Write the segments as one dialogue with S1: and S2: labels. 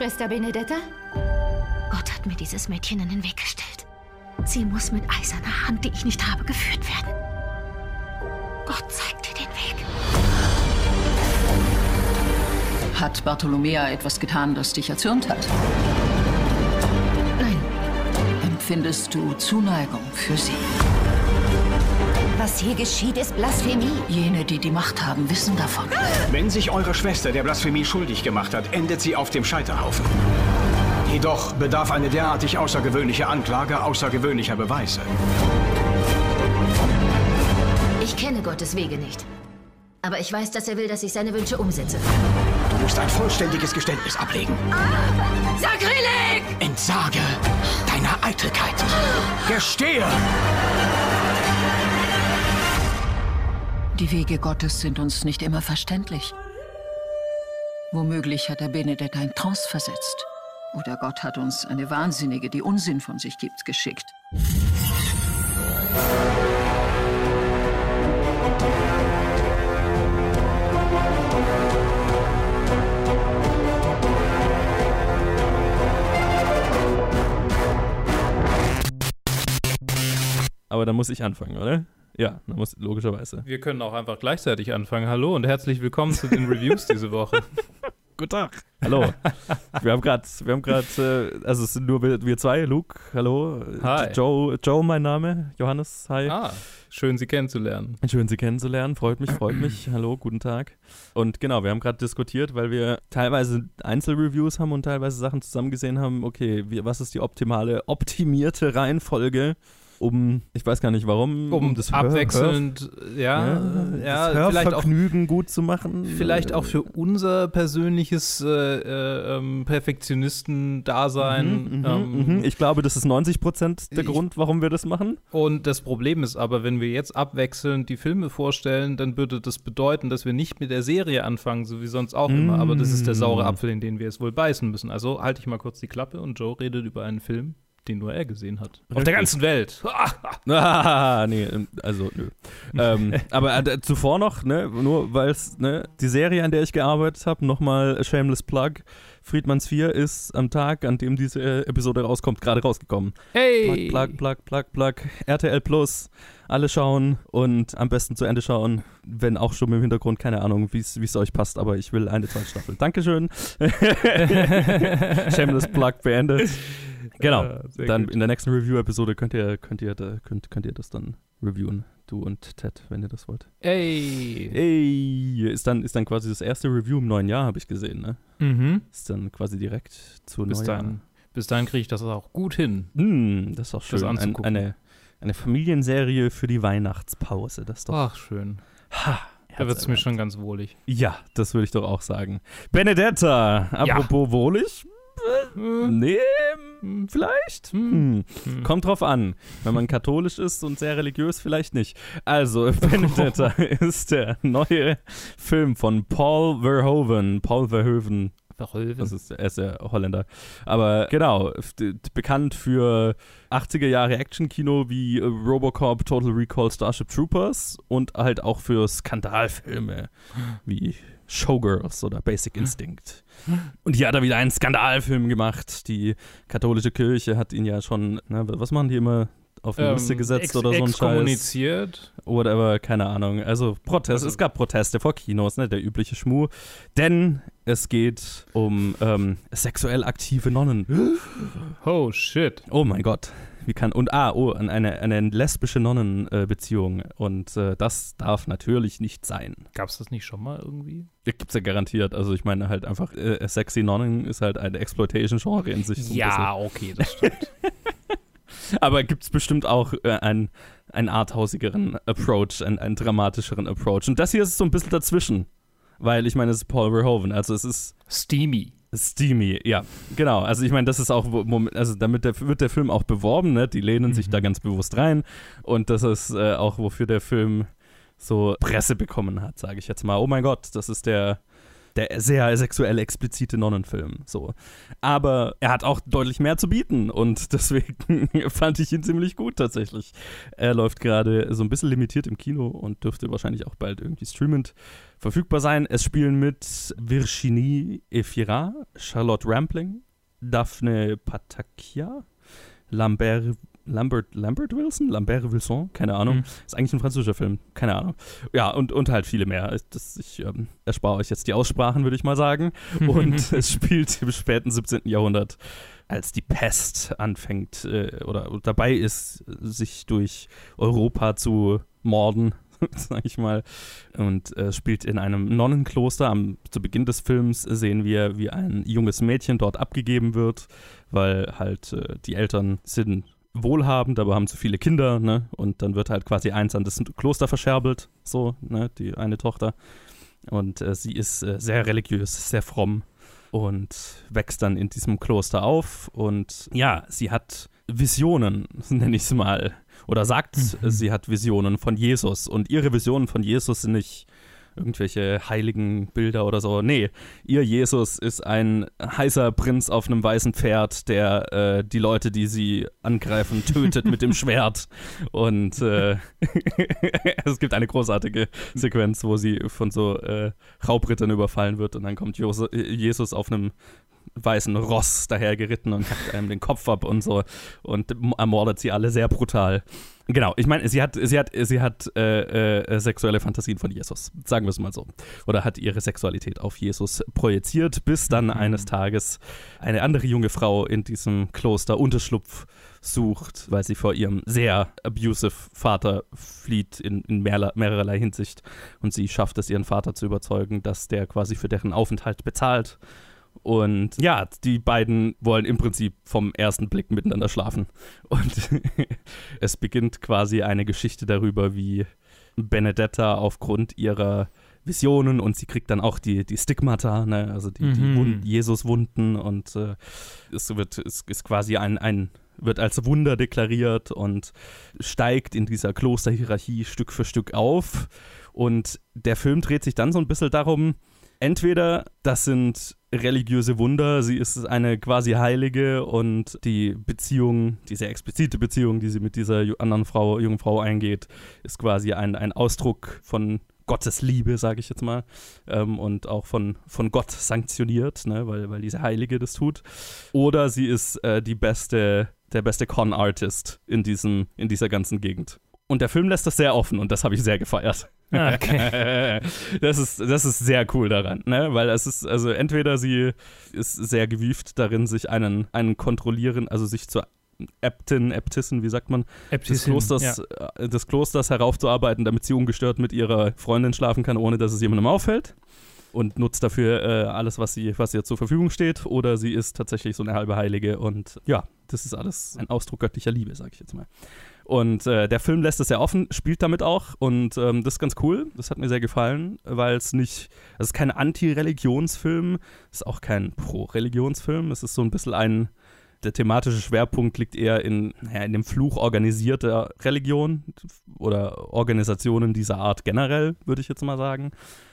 S1: Schwester Benedetta?
S2: Gott hat mir dieses Mädchen in den Weg gestellt. Sie muss mit eiserner Hand, die ich nicht habe, geführt werden. Gott zeigt dir den Weg.
S3: Hat Bartolomea etwas getan, das dich erzürnt hat?
S2: Nein,
S3: Empfindest du Zuneigung für sie?
S1: Was hier geschieht, ist Blasphemie.
S3: Jene, die die Macht haben, wissen davon.
S4: Wenn sich eure Schwester der Blasphemie schuldig gemacht hat, endet sie auf dem Scheiterhaufen. Jedoch bedarf eine derartig außergewöhnliche Anklage außergewöhnlicher Beweise.
S2: ich kenne Gottes Wege nicht. Aber ich weiß, dass er will, dass ich seine Wünsche umsetze.
S4: Du musst ein vollständiges Geständnis ablegen.
S2: Sakrileg!
S4: Entsage deiner Eitelkeit. Gestehe!
S3: Die Wege Gottes sind uns nicht immer verständlich. Womöglich hat er Benedetta in Trance versetzt. Oder Gott hat uns eine Wahnsinnige, die Unsinn von sich gibt, geschickt.
S5: Aber dann muss ich anfangen, oder? Ja, muss logischerweise.
S6: Wir können auch einfach gleichzeitig anfangen. Hallo und herzlich willkommen zu den Reviews diese Woche.
S5: Guten Tag. Hallo. wir haben gerade, wir haben gerade, äh, also es sind nur wir, wir zwei. Luke, hallo.
S6: Hi.
S5: Joe, Joe, mein Name. Johannes, hi.
S6: Ah, schön Sie kennenzulernen.
S5: Schön, Sie kennenzulernen. Freut mich, freut mich. Hallo, guten Tag. Und genau, wir haben gerade diskutiert, weil wir teilweise Einzelreviews haben und teilweise Sachen zusammen gesehen haben. Okay, wie, was ist die optimale, optimierte Reihenfolge, um, ich weiß gar nicht warum,
S6: Um
S5: das
S6: abwechselnd, ja,
S5: Hör,
S6: ja,
S5: das
S6: vielleicht auch
S5: gut zu machen.
S6: Vielleicht auch für unser persönliches äh, äh, ähm, Perfektionisten-Dasein.
S5: Mhm, mhm,
S6: ähm,
S5: mhm. Ich glaube, das ist 90 Prozent der
S6: Ich-
S5: Grund, warum wir das machen.
S6: Und das Problem ist aber, wenn wir jetzt abwechselnd die Filme vorstellen, dann würde das bedeuten, dass wir nicht mit der Serie anfangen, so wie sonst auch immer. Aber das ist der saure Apfel, in den wir es wohl beißen müssen. Also halte ich mal kurz die Klappe und Joe redet über einen Film, den nur er gesehen hat. Auf der
S5: Richtig.
S6: ganzen Welt.
S5: Ah, nee, ähm, also nö. ähm, aber äh, zuvor noch, ne, nur weil es, ne, die Serie, an der ich gearbeitet habe, nochmal Shameless Plug. Friedmanns 4 ist am Tag, an dem diese äh, Episode rauskommt, gerade rausgekommen.
S6: Hey!
S5: Plug, plug, plug, plug, plug. RTL Plus. Alle schauen und am besten zu Ende schauen, wenn auch schon im Hintergrund, keine Ahnung, wie es euch passt, aber ich will eine zweite Staffel. Dankeschön. Shameless Plug beendet. Genau.
S6: Ja, sehr
S5: dann
S6: gut.
S5: in der nächsten Review-Episode könnt ihr, könnt, ihr, könnt, könnt ihr das dann reviewen. Du und Ted, wenn ihr das wollt.
S6: Ey!
S5: Ey, ist dann, ist dann quasi das erste Review im neuen Jahr, habe ich gesehen, ne?
S6: Mhm.
S5: Ist dann quasi direkt zu
S6: Bis
S5: Neujahr.
S6: dahin, bis dahin kriege ich das auch gut hin.
S5: Hm, das ist doch
S6: Das
S5: schön. Ein,
S6: anzugucken.
S5: eine, eine Familienserie für die Weihnachtspause. Das ist doch.
S6: Ach, schön.
S5: Ha,
S6: Da wird es mir schon ganz wohlig.
S5: Ja, das würde ich doch auch sagen. Benedetta, apropos wohlig. Nee, hm, vielleicht? Hm.
S6: Hm.
S5: Kommt drauf an. Wenn man katholisch ist und sehr religiös, vielleicht nicht. Also, Benedetta ist der neue Film von Paul Verhoeven. Paul Verhoeven. Das ist, er ist der Holländer. Aber genau, bekannt für 80er Jahre Actionkino wie äh, Robocop, Total Recall, Starship Troopers und halt auch für Skandalfilme wie Showgirls oder Basic Instinct. Und hier hat er wieder einen Skandalfilm gemacht. Die katholische Kirche hat ihn ja schon, na, was machen die immer? Auf eine Liste gesetzt
S6: Ähm,
S5: oder so ein Scheiß.
S6: Exkommuniziert.
S5: Whatever, keine Ahnung. Also Protest,
S6: Also-
S5: es gab Proteste vor Kinos, ne, der übliche Schmuh. Denn es geht um ähm, sexuell aktive Nonnen.
S6: Oh, shit.
S5: Oh mein Gott. Wie kann, und ah, oh, an eine, eine lesbische Nonnenbeziehung. Äh, und äh, das darf natürlich nicht sein.
S6: Gab es das nicht schon mal irgendwie?
S5: Ja, Gibt's ja garantiert. Also ich meine halt einfach, äh, sexy Nonnen ist halt ein Exploitation-Genre in sich. So ein
S6: okay, das stimmt.
S5: Aber gibt's bestimmt auch äh, einen, einen arthausigeren Approach, einen, einen dramatischeren Approach. Und das hier ist so ein bisschen dazwischen. Weil ich meine, es ist Paul Verhoeven. Also es ist
S6: Steamy.
S5: Steamy, ja, genau. Also ich meine, das ist auch, also damit der, wird der Film auch beworben, ne? Die lehnen sich da ganz bewusst rein und das ist äh, auch, wofür der Film so Presse bekommen hat, sage ich jetzt mal. Oh mein Gott, das ist der der sehr sexuell explizite Nonnenfilm. So. Aber er hat auch deutlich mehr zu bieten und deswegen fand ich ihn ziemlich gut tatsächlich. Er läuft gerade so ein bisschen limitiert im Kino und dürfte wahrscheinlich auch bald irgendwie streamend verfügbar sein. Es spielen mit Virginie Efira, Charlotte Rampling, Daphne Patakia, Lambert Lambert, Lambert Wilson? Lambert Wilson? Keine Ahnung. Mhm. Ist eigentlich ein französischer Film. Keine Ahnung. Ja, und, und halt viele mehr. Das, ich ähm, erspare euch jetzt die Aussprachen, würde ich mal sagen. Und es spielt im späten 17. Jahrhundert, als die Pest anfängt äh, oder dabei ist, sich durch Europa zu morden, sag ich mal. Und äh, spielt in einem Nonnenkloster. Am, zu Beginn des Films sehen wir, wie ein junges Mädchen dort abgegeben wird, weil halt äh, die Eltern sind wohlhabend, aber haben zu viele Kinder, ne? Und dann wird halt quasi eins an das Kloster verscherbelt, so, ne? Die eine Tochter. Und äh, sie ist äh, sehr religiös, sehr fromm und wächst dann in diesem Kloster auf. Und ja, sie hat Visionen, nenne ich es mal. Oder sagt, mhm. sie hat Visionen von Jesus. Und ihre Visionen von Jesus sind nicht irgendwelche heiligen Bilder oder so. Nee, ihr Jesus ist ein heißer Prinz auf einem weißen Pferd, der äh, die Leute, die sie angreifen, tötet mit dem Schwert. Und äh, es gibt eine großartige Sequenz, wo sie von so äh, Raubrittern überfallen wird und dann kommt Jesus auf einem weißen Ross dahergeritten und hackt einem den Kopf ab und so und ermordet sie alle sehr brutal. Genau, ich meine, sie hat, sie hat, sie hat äh, äh, sexuelle Fantasien von Jesus, sagen wir es mal so. Oder hat ihre Sexualität auf Jesus projiziert, bis dann mhm. eines Tages eine andere junge Frau in diesem Kloster Unterschlupf sucht, weil sie vor ihrem sehr abusive Vater flieht in, in mehr, mehrerlei Hinsicht. Und sie schafft es, ihren Vater zu überzeugen, dass der quasi für deren Aufenthalt bezahlt und ja, die beiden wollen im Prinzip vom ersten Blick miteinander schlafen. Und es beginnt quasi eine Geschichte darüber, wie Benedetta aufgrund ihrer Visionen und sie kriegt dann auch die, die Stigmata, ne? also die, mhm. die Jesus-Wunden und äh, es wird, es ist quasi ein, ein, wird als Wunder deklariert und steigt in dieser Klosterhierarchie Stück für Stück auf. Und der Film dreht sich dann so ein bisschen darum, entweder das sind religiöse Wunder, sie ist eine quasi Heilige und die Beziehung, diese explizite Beziehung, die sie mit dieser anderen Frau, jungen Frau eingeht, ist quasi ein, ein Ausdruck von Gottes Liebe, sage ich jetzt mal, ähm, und auch von, von Gott sanktioniert, ne, weil, weil diese Heilige das tut. Oder sie ist äh, die beste, der beste Con-Artist in, in dieser ganzen Gegend. Und der Film lässt das sehr offen und das habe ich sehr gefeiert.
S6: Ah, okay.
S5: das, ist, das ist sehr cool daran, ne? Weil es ist, also entweder sie ist sehr gewieft darin, sich einen, einen kontrollieren, also sich zur Äbtin, Äbtissen, wie sagt man, des Klosters, ja. Äh, des Klosters heraufzuarbeiten, damit sie ungestört mit ihrer Freundin schlafen kann, ohne dass es jemandem auffällt und nutzt dafür äh, alles, was, sie, was ihr zur Verfügung steht. Oder sie ist tatsächlich so eine halbe Heilige und ja, das ist alles ein Ausdruck göttlicher Liebe, sage ich jetzt mal. Und äh, der Film lässt es sehr offen, spielt damit auch und ähm, das ist ganz cool. Das hat mir sehr gefallen, weil es nicht, es ist kein Anti-Religionsfilm, es ist auch kein Pro-Religionsfilm. Es ist so ein bisschen ein, der thematische Schwerpunkt liegt eher in, ja, in dem Fluch organisierter Religion oder Organisationen dieser Art generell, würde ich jetzt mal sagen.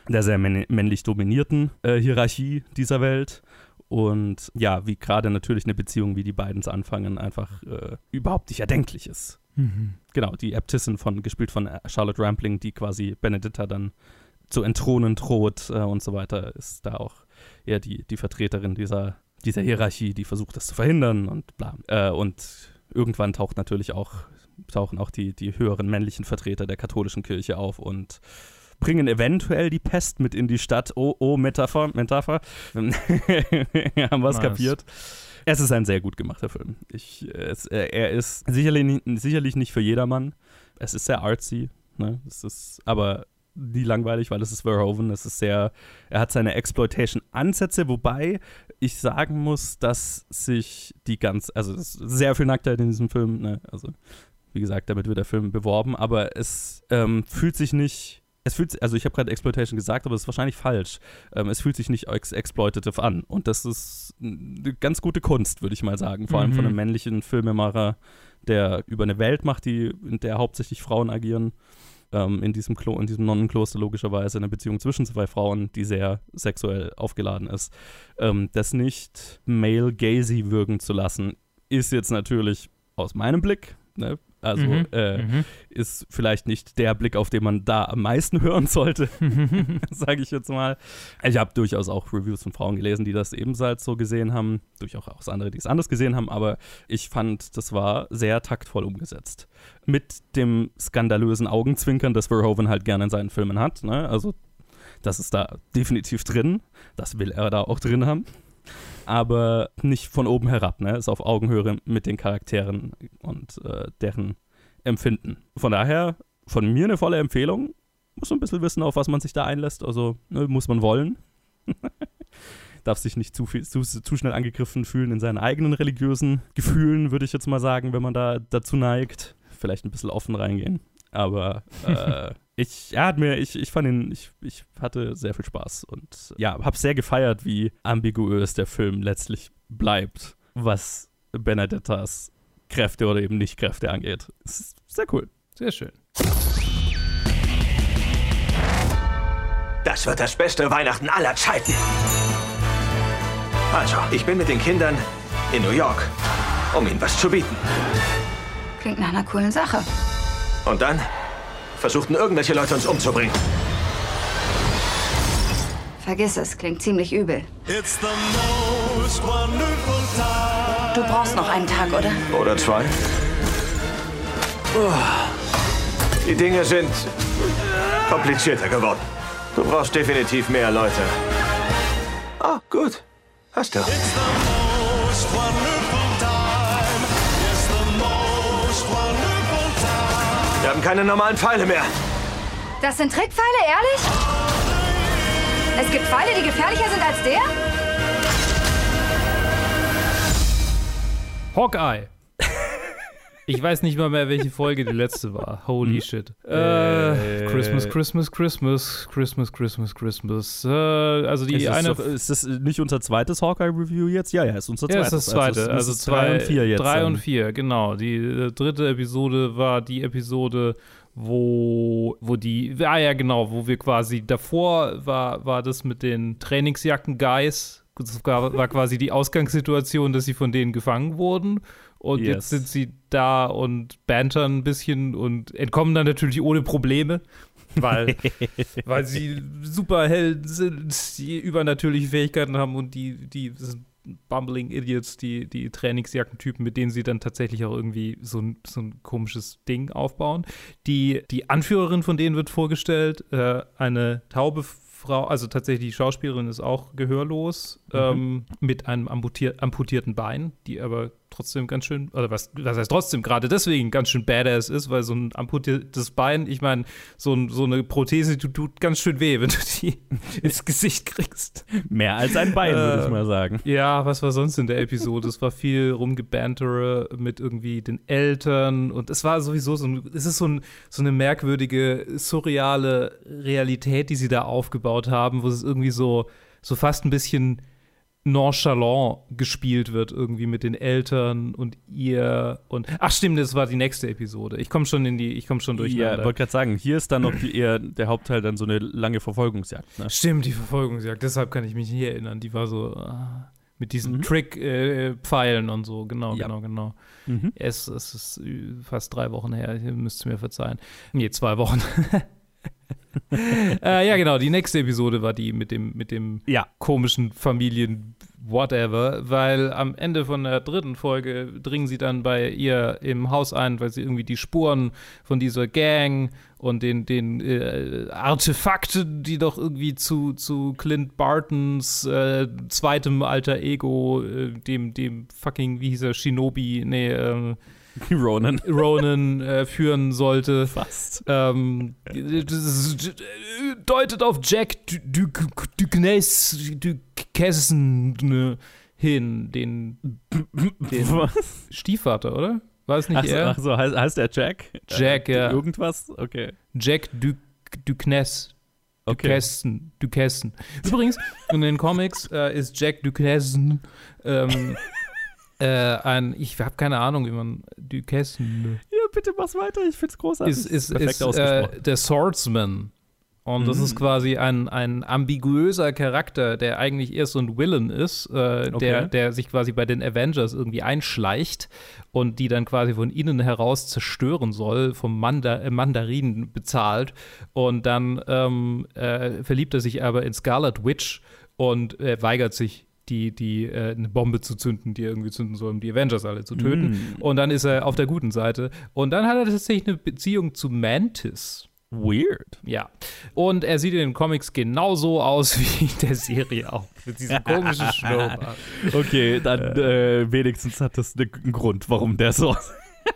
S5: Der sehr männlich dominierten äh, Hierarchie dieser Welt und ja, wie gerade natürlich eine Beziehung wie die beiden anfangen einfach äh, überhaupt nicht erdenklich ist. Mhm. Genau, die Äbtissin von, gespielt von Charlotte Rampling, die quasi Benedetta dann zu entthronen droht äh, und so weiter, ist da auch eher die, die Vertreterin dieser, dieser Hierarchie, die versucht, das zu verhindern und bla. Äh, und irgendwann taucht natürlich auch, tauchen auch die, die höheren männlichen Vertreter der katholischen Kirche auf und bringen eventuell die Pest mit in die Stadt. Oh, oh, Metapher, Metapher. Haben wir es kapiert. Es ist ein sehr gut gemachter Film. Ich, es, er ist sicherlich, sicherlich nicht für jedermann. Es ist sehr artsy, ne? Es ist aber nie langweilig, weil es ist Verhoeven. Es ist sehr, er hat seine Exploitation-Ansätze, wobei ich sagen muss, dass sich die ganz, also es ist sehr viel Nacktheit in diesem Film, ne? Also, wie gesagt, damit wird der Film beworben, aber es ähm, fühlt sich nicht es fühlt also ich habe gerade Exploitation gesagt, aber das ist wahrscheinlich falsch. Ähm, es fühlt sich nicht ex exploitative an. Und das ist eine ganz gute Kunst, würde ich mal sagen. Vor allem von einem mhm. männlichen Filmemacher, der über eine Welt macht, die, in der hauptsächlich Frauen agieren. ähm, in diesem Klo, in diesem Nonnenkloster logischerweise eine Beziehung zwischen zwei Frauen, die sehr sexuell aufgeladen ist. Ähm, das nicht male gazy wirken zu lassen, ist jetzt natürlich aus meinem Blick, ne, also
S6: Mhm,
S5: äh,
S6: mhm.
S5: ist vielleicht nicht der Blick, auf den man da am meisten hören sollte, sage ich jetzt mal. Ich habe durchaus auch Reviews von Frauen gelesen, die das ebenfalls so gesehen haben, durchaus andere, die es anders gesehen haben, aber ich fand, das war sehr taktvoll umgesetzt. Mit dem skandalösen Augenzwinkern, das Verhoeven halt gerne in seinen Filmen hat. Ne? Also das ist da definitiv drin, das will er da auch drin haben. Aber nicht von oben herab, ne? Ist auf Augenhöhe mit den Charakteren und äh, deren Empfinden. Von daher, von mir eine volle Empfehlung. Muss so ein bisschen wissen, auf was man sich da einlässt. Also ne, muss man wollen. Darf sich nicht zu, viel, zu, zu schnell angegriffen fühlen in seinen eigenen religiösen Gefühlen, würde ich jetzt mal sagen, wenn man da dazu neigt. Vielleicht ein bisschen offen reingehen. Aber äh, ich, er hat mir, ich, ich fand ihn, ich, ich hatte sehr viel Spaß und ja, habe sehr gefeiert, wie ambiguös der Film letztlich bleibt, was Benedettas Kräfte oder eben Nicht-Kräfte angeht. Es ist sehr cool.
S6: Sehr schön.
S7: Das wird das beste Weihnachten aller Zeiten. Also, ich bin mit den Kindern in New York, um ihnen was zu bieten.
S1: Klingt nach einer coolen Sache.
S7: Und dann versuchten irgendwelche Leute uns umzubringen.
S1: Vergiss es, klingt ziemlich übel.
S8: It's the most wonderful time.
S1: Du brauchst noch einen Tag, oder?
S7: Oder zwei. Oh. Die Dinge sind komplizierter geworden. Du brauchst definitiv mehr Leute. Ah, gut. Hast du. Keine normalen Pfeile mehr.
S1: Das sind Trickpfeile, ehrlich? Es gibt Pfeile, die gefährlicher sind als der?
S6: Hawkeye. Ich weiß nicht mal mehr, welche Folge die letzte war. Holy shit. Äh, Christmas, Christmas, Christmas, Christmas, Christmas, Christmas. Äh, also die
S5: ist, das
S6: eine.
S5: doch, ist das nicht unser zweites Hawkeye-Review jetzt? Ja, ja, ist unser
S6: ja,
S5: zweites.
S6: ist das zweite. Also,
S5: müsste
S6: zwei,
S5: drei und vier jetzt.
S6: Drei und vier, genau. Die äh, dritte Episode war die Episode, wo, wo die, ah ja, genau, wo wir quasi, davor war, war das mit den Trainingsjacken-Guys. Das war quasi die Ausgangssituation, dass sie von denen gefangen wurden. Und
S5: Yes.
S6: jetzt sind sie da und bantern ein bisschen und entkommen dann natürlich ohne Probleme. Weil, weil sie Superhelden sind, die übernatürliche Fähigkeiten haben und die, die sind Bumbling Idiots, die, die Trainingsjackentypen, mit denen sie dann tatsächlich auch irgendwie so ein, so ein komisches Ding aufbauen. Die, die Anführerin von denen wird vorgestellt, äh, eine taube Frau, also tatsächlich die Schauspielerin ist auch gehörlos, ähm, mit einem amputier amputierten Bein, die aber trotzdem ganz schön, oder was, was heißt trotzdem, gerade deswegen ganz schön badass ist, weil so ein amputiertes Bein, ich meine, so, ein, so eine Prothese tut, tut ganz schön weh, wenn du die ins Gesicht kriegst.
S5: Mehr als ein Bein, würde ich
S6: Äh,
S5: mal sagen.
S6: Ja, was war sonst in der Episode? Es war viel Rumgebantere mit irgendwie den Eltern und es war sowieso so ein, es ist so, ein, so eine merkwürdige, surreale Realität, die sie da aufgebaut haben, wo es irgendwie so, so fast ein bisschen nonchalant gespielt wird irgendwie mit den Eltern und ihr und ach stimmt, das war die nächste Episode. Ich komme schon in die, ich komme schon
S5: Ja,
S6: durcheinander.
S5: wollte gerade sagen, hier ist dann noch die, eher der Hauptteil dann so eine lange Verfolgungsjagd. Ne?
S6: Stimmt, die Verfolgungsjagd. Deshalb kann ich mich nicht erinnern. Die war so ah, mit diesen
S5: Mhm.
S6: Trick-Pfeilen und so. Genau,
S5: Ja.
S6: genau, genau.
S5: Mhm.
S6: Es, es ist äh, fast drei Wochen her. Ihr müsst mir verzeihen. Nee, zwei Wochen. äh, ja, genau. Die nächste Episode war die mit dem, mit dem
S5: Ja.
S6: komischen Familien whatever, weil am Ende von der dritten Folge dringen sie dann bei ihr im Haus ein, weil sie irgendwie die Spuren von dieser Gang und den, den äh, Artefakten, die doch irgendwie zu, zu Clint Bartons äh, zweitem alter Ego, äh, dem, dem fucking, wie hieß er, Shinobi, nee, ähm,
S5: Ronan.
S6: Ronan äh, führen sollte.
S5: Fast.
S6: Ähm, deutet auf Jack Duquesne Duquesne hin, den, den
S5: Was?
S6: Stiefvater, oder? War es nicht
S5: Ach so,
S6: er?
S5: ach so heißt, heißt der Jack?
S6: Jack,
S5: äh,
S6: ja.
S5: Irgendwas? Okay.
S6: Jack du Duquesne.
S5: Okay.
S6: Duquesne, Duquesne. Übrigens, in den Comics äh, ist Jack Duquesne ähm, äh, ein, ich habe keine Ahnung, wie man Duquesne.
S5: Ja, bitte mach's weiter. Ich find's großartig.
S6: ist, ist,
S5: Perfekt
S6: ist äh,
S5: ausgesprochen.
S6: der Swordsman. Und das
S5: Mhm.
S6: ist quasi ein, ein ambiguöser Charakter, der eigentlich eher so ein Villain ist, äh,
S5: Okay.
S6: der, der sich quasi bei den Avengers irgendwie einschleicht und die dann quasi von innen heraus zerstören soll, vom Manda äh, Mandarin bezahlt. Und dann ähm, äh, verliebt er sich aber in Scarlet Witch und äh, weigert sich, die, die äh, eine Bombe zu zünden, die er irgendwie zünden soll, um die Avengers alle zu töten.
S5: Mm.
S6: Und dann ist er auf der guten Seite. Und dann hat er tatsächlich eine Beziehung zu Mantis.
S5: Weird.
S6: Ja. Und er sieht in den Comics genauso aus wie in der Serie auch. Mit diesem komischen Schnurrbart.
S5: Okay, dann äh, wenigstens hat das ne- einen Grund, warum der so.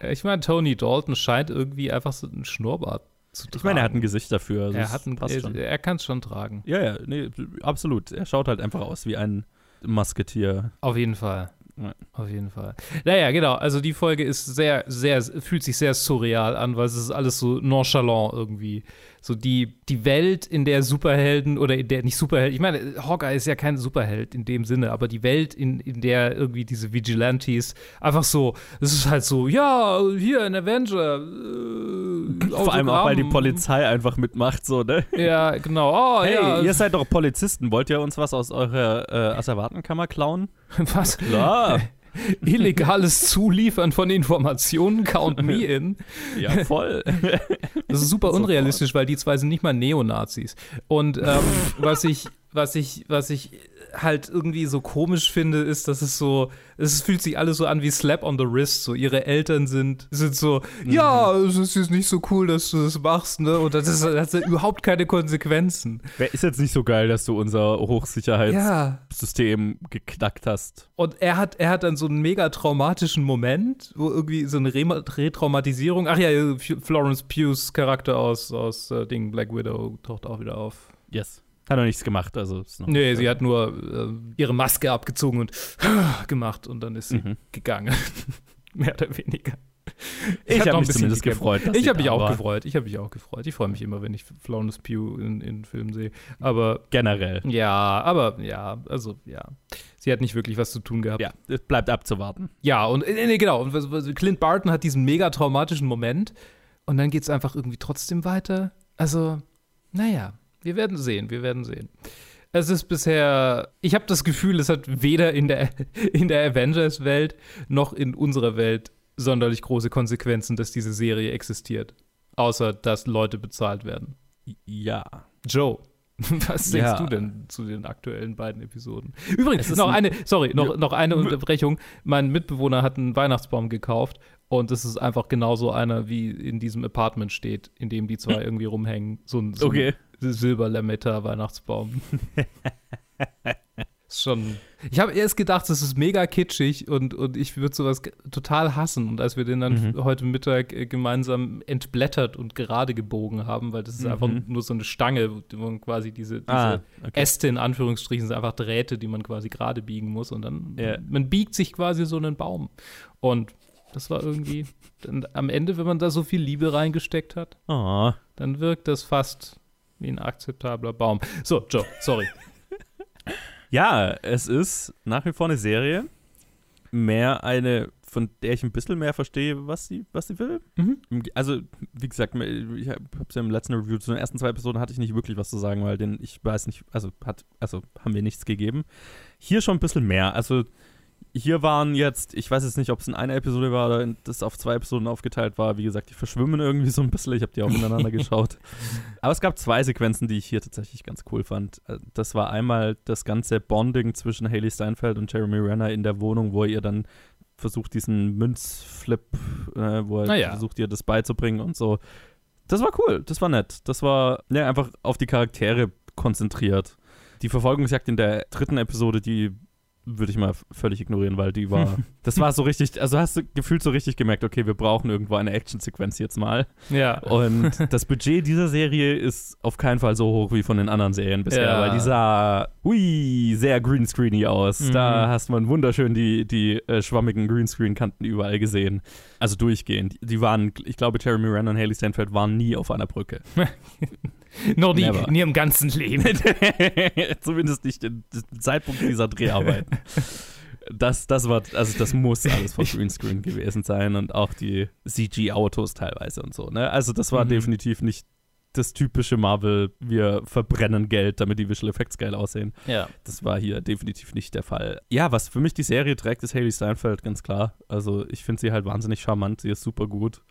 S6: Ich meine, Tony Dalton scheint irgendwie einfach so einen Schnurrbart zu tragen.
S5: Ich meine, er hat ein Gesicht dafür. Also
S6: er hat ein, er, er kann es schon tragen.
S5: Ja, ja, nee, absolut. Er schaut halt einfach aus wie ein Musketier.
S6: Auf jeden Fall.
S5: Ja.
S6: Auf jeden Fall. Naja, genau. Also die Folge ist sehr, sehr, fühlt sich sehr surreal an, weil es ist alles so nonchalant irgendwie. So die, die Welt, in der Superhelden oder in der nicht Superhelden, ich meine, Hawkeye ist ja kein Superheld in dem Sinne, aber die Welt, in, in der irgendwie diese Vigilantes einfach so, es ist halt so, ja, hier ein Avenger. Äh,
S5: Vor allem auch, weil die. Polizei einfach mitmacht, so, ne?
S6: Ja, genau. Oh,
S5: Hey,
S6: ja.
S5: ihr seid doch Polizisten. Wollt ihr uns was aus eurer äh, Asservatenkammer klauen?
S6: Was?
S5: Klar.
S6: Illegales Zuliefern von Informationen, count me in.
S5: ja, voll.
S6: Das ist super unrealistisch, weil die zwei sind nicht mal Neonazis. Und ähm, was ich, was ich, was ich halt irgendwie so komisch finde, ist, dass es so, es fühlt sich alles so an wie Slap on the Wrist. So ihre Eltern sind, sind so, ja, es ist jetzt nicht so cool, dass du das machst, ne? Und das, ist, das hat überhaupt keine Konsequenzen.
S5: Wer ist jetzt nicht so geil, dass du unser Hochsicherheitssystem
S6: Ja.
S5: geknackt hast?
S6: Und er hat, er hat dann so einen mega traumatischen Moment, wo irgendwie so eine Re Retraumatisierung. Ach ja, Florence Pughs Charakter aus, aus äh, Ding Black Widow taucht auch wieder auf.
S5: Yes. Hat noch nichts gemacht, also ist
S6: Nee, sie hat nur äh, ihre Maske abgezogen und gemacht und dann ist sie
S5: Mhm.
S6: gegangen. Mehr oder weniger.
S5: Ich
S6: hab
S5: hab
S6: noch ein
S5: mich zumindest gefreut,
S6: Ich habe mich auch
S5: war.
S6: gefreut. Ich habe mich auch gefreut. Ich freue mich immer, wenn ich Florence Pugh in, in Filmen sehe. Aber
S5: generell.
S6: ja, aber ja, also ja. Sie hat nicht wirklich was zu tun gehabt.
S5: Ja, es bleibt abzuwarten.
S6: Ja, und äh, nee, genau. Und Clint Barton hat diesen mega traumatischen Moment und dann geht es einfach irgendwie trotzdem weiter. Also, naja, wir werden sehen, wir werden sehen. Es ist bisher, ich habe das Gefühl, es hat weder in der, in der Avengers-Welt noch in unserer Welt sonderlich große Konsequenzen, dass diese Serie existiert. Außer, dass Leute bezahlt werden.
S5: Ja.
S6: Joe, was denkst
S5: Ja.
S6: du denn zu den aktuellen beiden Episoden? Übrigens, noch
S5: ein-
S6: eine, sorry, noch, noch eine Unterbrechung. Mein Mitbewohner hat einen Weihnachtsbaum gekauft und es ist einfach genauso einer, wie in diesem Apartment steht, in dem die zwei irgendwie rumhängen. So ein, so
S5: Okay.
S6: Silberlametta-Weihnachtsbaum. ist schon. Ich habe erst gedacht, das ist mega kitschig und, und ich würde sowas total hassen. Und als wir den dann
S5: Mhm.
S6: heute Mittag äh, gemeinsam entblättert und gerade gebogen haben, weil das ist
S5: Mhm.
S6: einfach nur so eine Stange, wo man quasi diese, diese
S5: Ah, okay.
S6: Äste in Anführungsstrichen sind einfach Drähte, die man quasi gerade biegen muss. Und dann,
S5: Ja.
S6: man biegt sich quasi so einen Baum. Und das war irgendwie, dann, am Ende, wenn man da so viel Liebe reingesteckt hat,
S5: Oh.
S6: dann wirkt das fast wie ein akzeptabler Baum. So, Joe, sorry.
S5: Ja, es ist nach wie vor eine Serie. Mehr eine, von der ich ein bisschen mehr verstehe, was sie, was sie will.
S6: Mhm.
S5: Also, wie gesagt, ich habe es ja im letzten Review zu den ersten zwei Episoden hatte ich nicht wirklich was zu sagen, weil den, ich weiß nicht, also hat, also haben wir nichts gegeben. Hier schon ein bisschen mehr. Also hier waren jetzt, ich weiß jetzt nicht, ob es in einer Episode war oder das auf zwei Episoden aufgeteilt war. Wie gesagt, die verschwimmen irgendwie so ein bisschen. Ich habe die auch ineinander geschaut. Aber es gab zwei Sequenzen, die ich hier tatsächlich ganz cool fand. Äh, Das war einmal das ganze Bonding zwischen Haley Steinfeld und Jeremy Renner in der Wohnung, wo er ihr dann versucht, diesen Münzflip, äh, wo er
S6: Ah ja.
S5: versucht, ihr das beizubringen und so. Das war cool, das war nett. Das war ja, einfach auf die Charaktere konzentriert. Die Verfolgungsjagd in der dritten Episode, die würde ich mal völlig ignorieren, weil die war, das war so richtig, also hast du gefühlt so richtig gemerkt, okay, wir brauchen irgendwo eine Actionsequenz jetzt mal.
S6: Ja.
S5: Und das Budget dieser Serie ist auf keinen Fall so hoch wie von den anderen Serien bisher,
S6: Ja.
S5: weil die sah, hui, sehr greenscreeny aus.
S6: Mhm.
S5: Da hast man wunderschön die, die äh, schwammigen Greenscreen-Kanten überall gesehen. Also durchgehend. Die waren, ich glaube, Jeremy Renner und Haley Stanford waren nie auf einer Brücke.
S6: Noch nie,
S5: Never.
S6: in ihrem ganzen Leben.
S5: Zumindest nicht im Zeitpunkt dieser Dreharbeiten. Das, das war, also das muss alles vor Greenscreen gewesen sein und auch die CG-Autos teilweise und so. Ne? Also das war
S6: Mhm.
S5: definitiv nicht das typische Marvel, wir verbrennen Geld, damit die Visual Effects geil aussehen.
S6: Ja.
S5: Das war hier definitiv nicht der Fall. Ja, was für mich die Serie trägt, ist Haley Steinfeld, ganz klar. Also ich finde sie halt wahnsinnig charmant, sie ist super gut.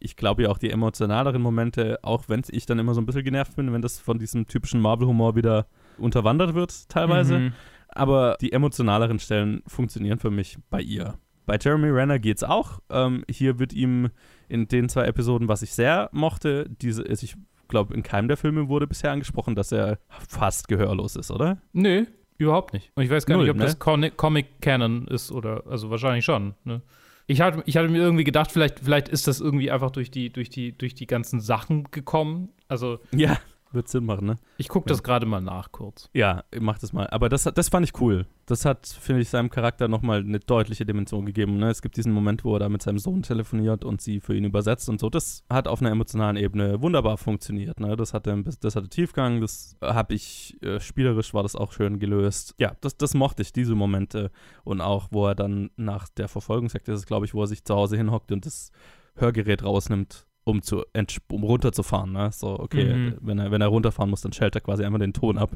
S5: Ich glaube ja auch die emotionaleren Momente, auch wenn ich dann immer so ein bisschen genervt bin, wenn das von diesem typischen Marvel-Humor wieder unterwandert wird, teilweise.
S6: Mhm.
S5: Aber die emotionaleren Stellen funktionieren für mich bei ihr. Bei Jeremy Renner geht's auch. Ähm, hier wird ihm in den zwei Episoden, was ich sehr mochte, diese, ich glaube, in keinem der Filme wurde bisher angesprochen, dass er fast gehörlos ist, oder?
S6: Nö, überhaupt nicht. Und ich weiß gar
S5: Null,
S6: nicht, ob
S5: ne?
S6: das Con Comic Canon ist oder, also wahrscheinlich schon. Ne? Ich, hatte, ich hatte mir irgendwie gedacht, vielleicht, vielleicht ist das irgendwie einfach durch die, durch, die, durch die ganzen Sachen gekommen. Also,
S5: Ja, wird Sinn machen, ne?
S6: ich gucke das gerade mal nach kurz.
S5: Ja, mach das mal. Aber das, das fand ich cool. Das hat, finde ich, seinem Charakter nochmal eine deutliche Dimension gegeben. Ne? Es gibt diesen Moment, wo er da mit seinem Sohn telefoniert und sie für ihn übersetzt und so. Das hat auf einer emotionalen Ebene wunderbar funktioniert. Ne? Das, hatte, das hatte Tiefgang, das habe ich, äh, spielerisch war das auch schön gelöst. Ja, das, das mochte ich, diese Momente. Und auch, wo er dann nach der Verfolgungsjagd, das ist, glaube ich, wo er sich zu Hause hinhockt und das Hörgerät rausnimmt, um, zu, um runterzufahren. Ne? So, okay,
S6: Mhm.
S5: wenn, er, wenn er runterfahren muss, dann schält er quasi einmal den Ton ab.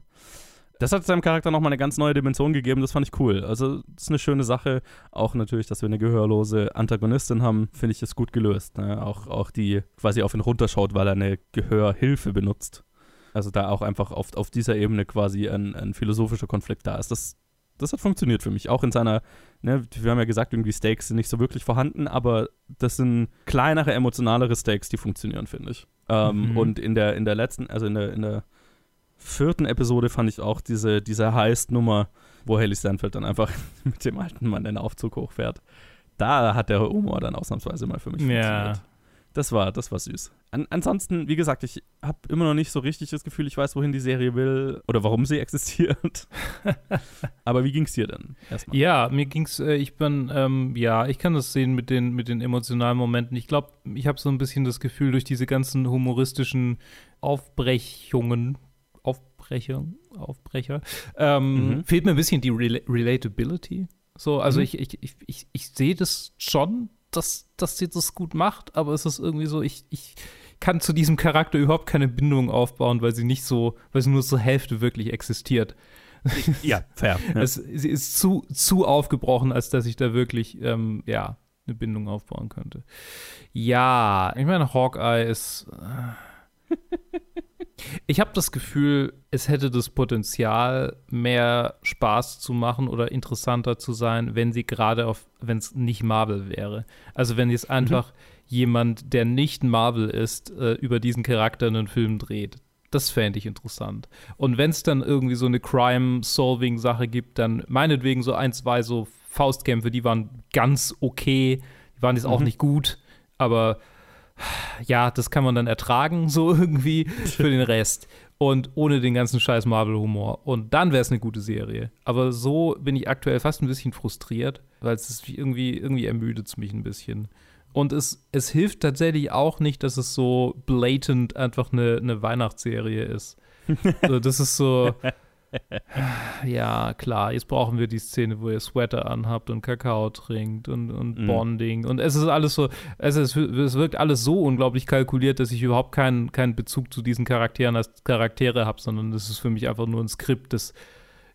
S5: Das hat seinem Charakter nochmal eine ganz neue Dimension gegeben, das fand ich cool. Also, das ist eine schöne Sache. Auch natürlich, dass wir eine gehörlose Antagonistin haben, finde ich das gut gelöst. Ne? Auch, auch die quasi auf ihn runterschaut, weil er eine Gehörhilfe benutzt. Also, da auch einfach auf, auf dieser Ebene quasi ein, ein philosophischer Konflikt da ist. Das, das hat funktioniert für mich. Auch in seiner, ne, wir haben ja gesagt, irgendwie Stakes sind nicht so wirklich vorhanden, aber das sind kleinere, emotionalere Stakes, die funktionieren, finde ich. Ähm,
S6: Mhm.
S5: Und in der, in der letzten, also in der, in der vierten Episode fand ich auch diese, diese Heist-Nummer, wo Haley Stanfield dann einfach mit dem alten Mann den Aufzug hochfährt. Da hat der Humor dann ausnahmsweise mal für mich
S6: Ja.
S5: funktioniert. Das war, das war süß. An, ansonsten, wie gesagt, ich habe immer noch nicht so richtig das Gefühl, ich weiß, wohin die Serie will oder warum sie existiert. Aber wie ging's dir denn erstmal?
S6: Ja, mir ging's, äh, ich bin, ähm, ja, ich kann das sehen mit den, mit den emotionalen Momenten. Ich glaube, ich habe so ein bisschen das Gefühl, durch diese ganzen humoristischen Aufbrechungen, Aufbrechung, Aufbrecher, ähm,
S5: Mhm.
S6: fehlt mir ein bisschen die Rela Relatability. So, also
S5: Mhm.
S6: ich, ich, ich, ich, ich sehe das schon, dass, dass sie das gut macht, aber es ist irgendwie so, ich, ich kann zu diesem Charakter überhaupt keine Bindung aufbauen, weil sie nicht so, weil sie nur zur Hälfte wirklich existiert.
S5: Ja, fair. Ja.
S6: Es, sie ist zu, zu aufgebrochen, als dass ich da wirklich, ähm, ja, eine Bindung aufbauen könnte. Ja, ich meine, Hawkeye ist. Äh, ich habe das Gefühl, es hätte das Potenzial, mehr Spaß zu machen oder interessanter zu sein, wenn sie gerade auf, wenn es nicht Marvel wäre. Also wenn jetzt einfach jemand, der nicht Marvel ist, äh, über diesen Charakter einen Film dreht. Das fände ich interessant. Und wenn es dann irgendwie so eine Crime-Solving-Sache gibt, dann meinetwegen so ein, zwei so Faustkämpfe, die waren ganz okay. Die waren jetzt auch nicht gut, aber ja, das kann man dann ertragen, so irgendwie für den Rest. Und ohne den ganzen scheiß Marvel-Humor. Und dann wäre es eine gute Serie. Aber so bin ich aktuell fast ein bisschen frustriert, weil es irgendwie, irgendwie ermüdet es mich ein bisschen. Und es, es hilft tatsächlich auch nicht, dass es so blatant einfach eine, eine Weihnachtsserie ist. so, das ist so, ja, klar, jetzt brauchen wir die Szene, wo ihr Sweater anhabt und Kakao trinkt und, und
S5: Mhm.
S6: Bonding. Und es ist alles so, es, ist, es wirkt alles so unglaublich kalkuliert, dass ich überhaupt keinen, keinen Bezug zu diesen Charakteren als Charaktere habe, sondern es ist für mich einfach nur ein Skript, das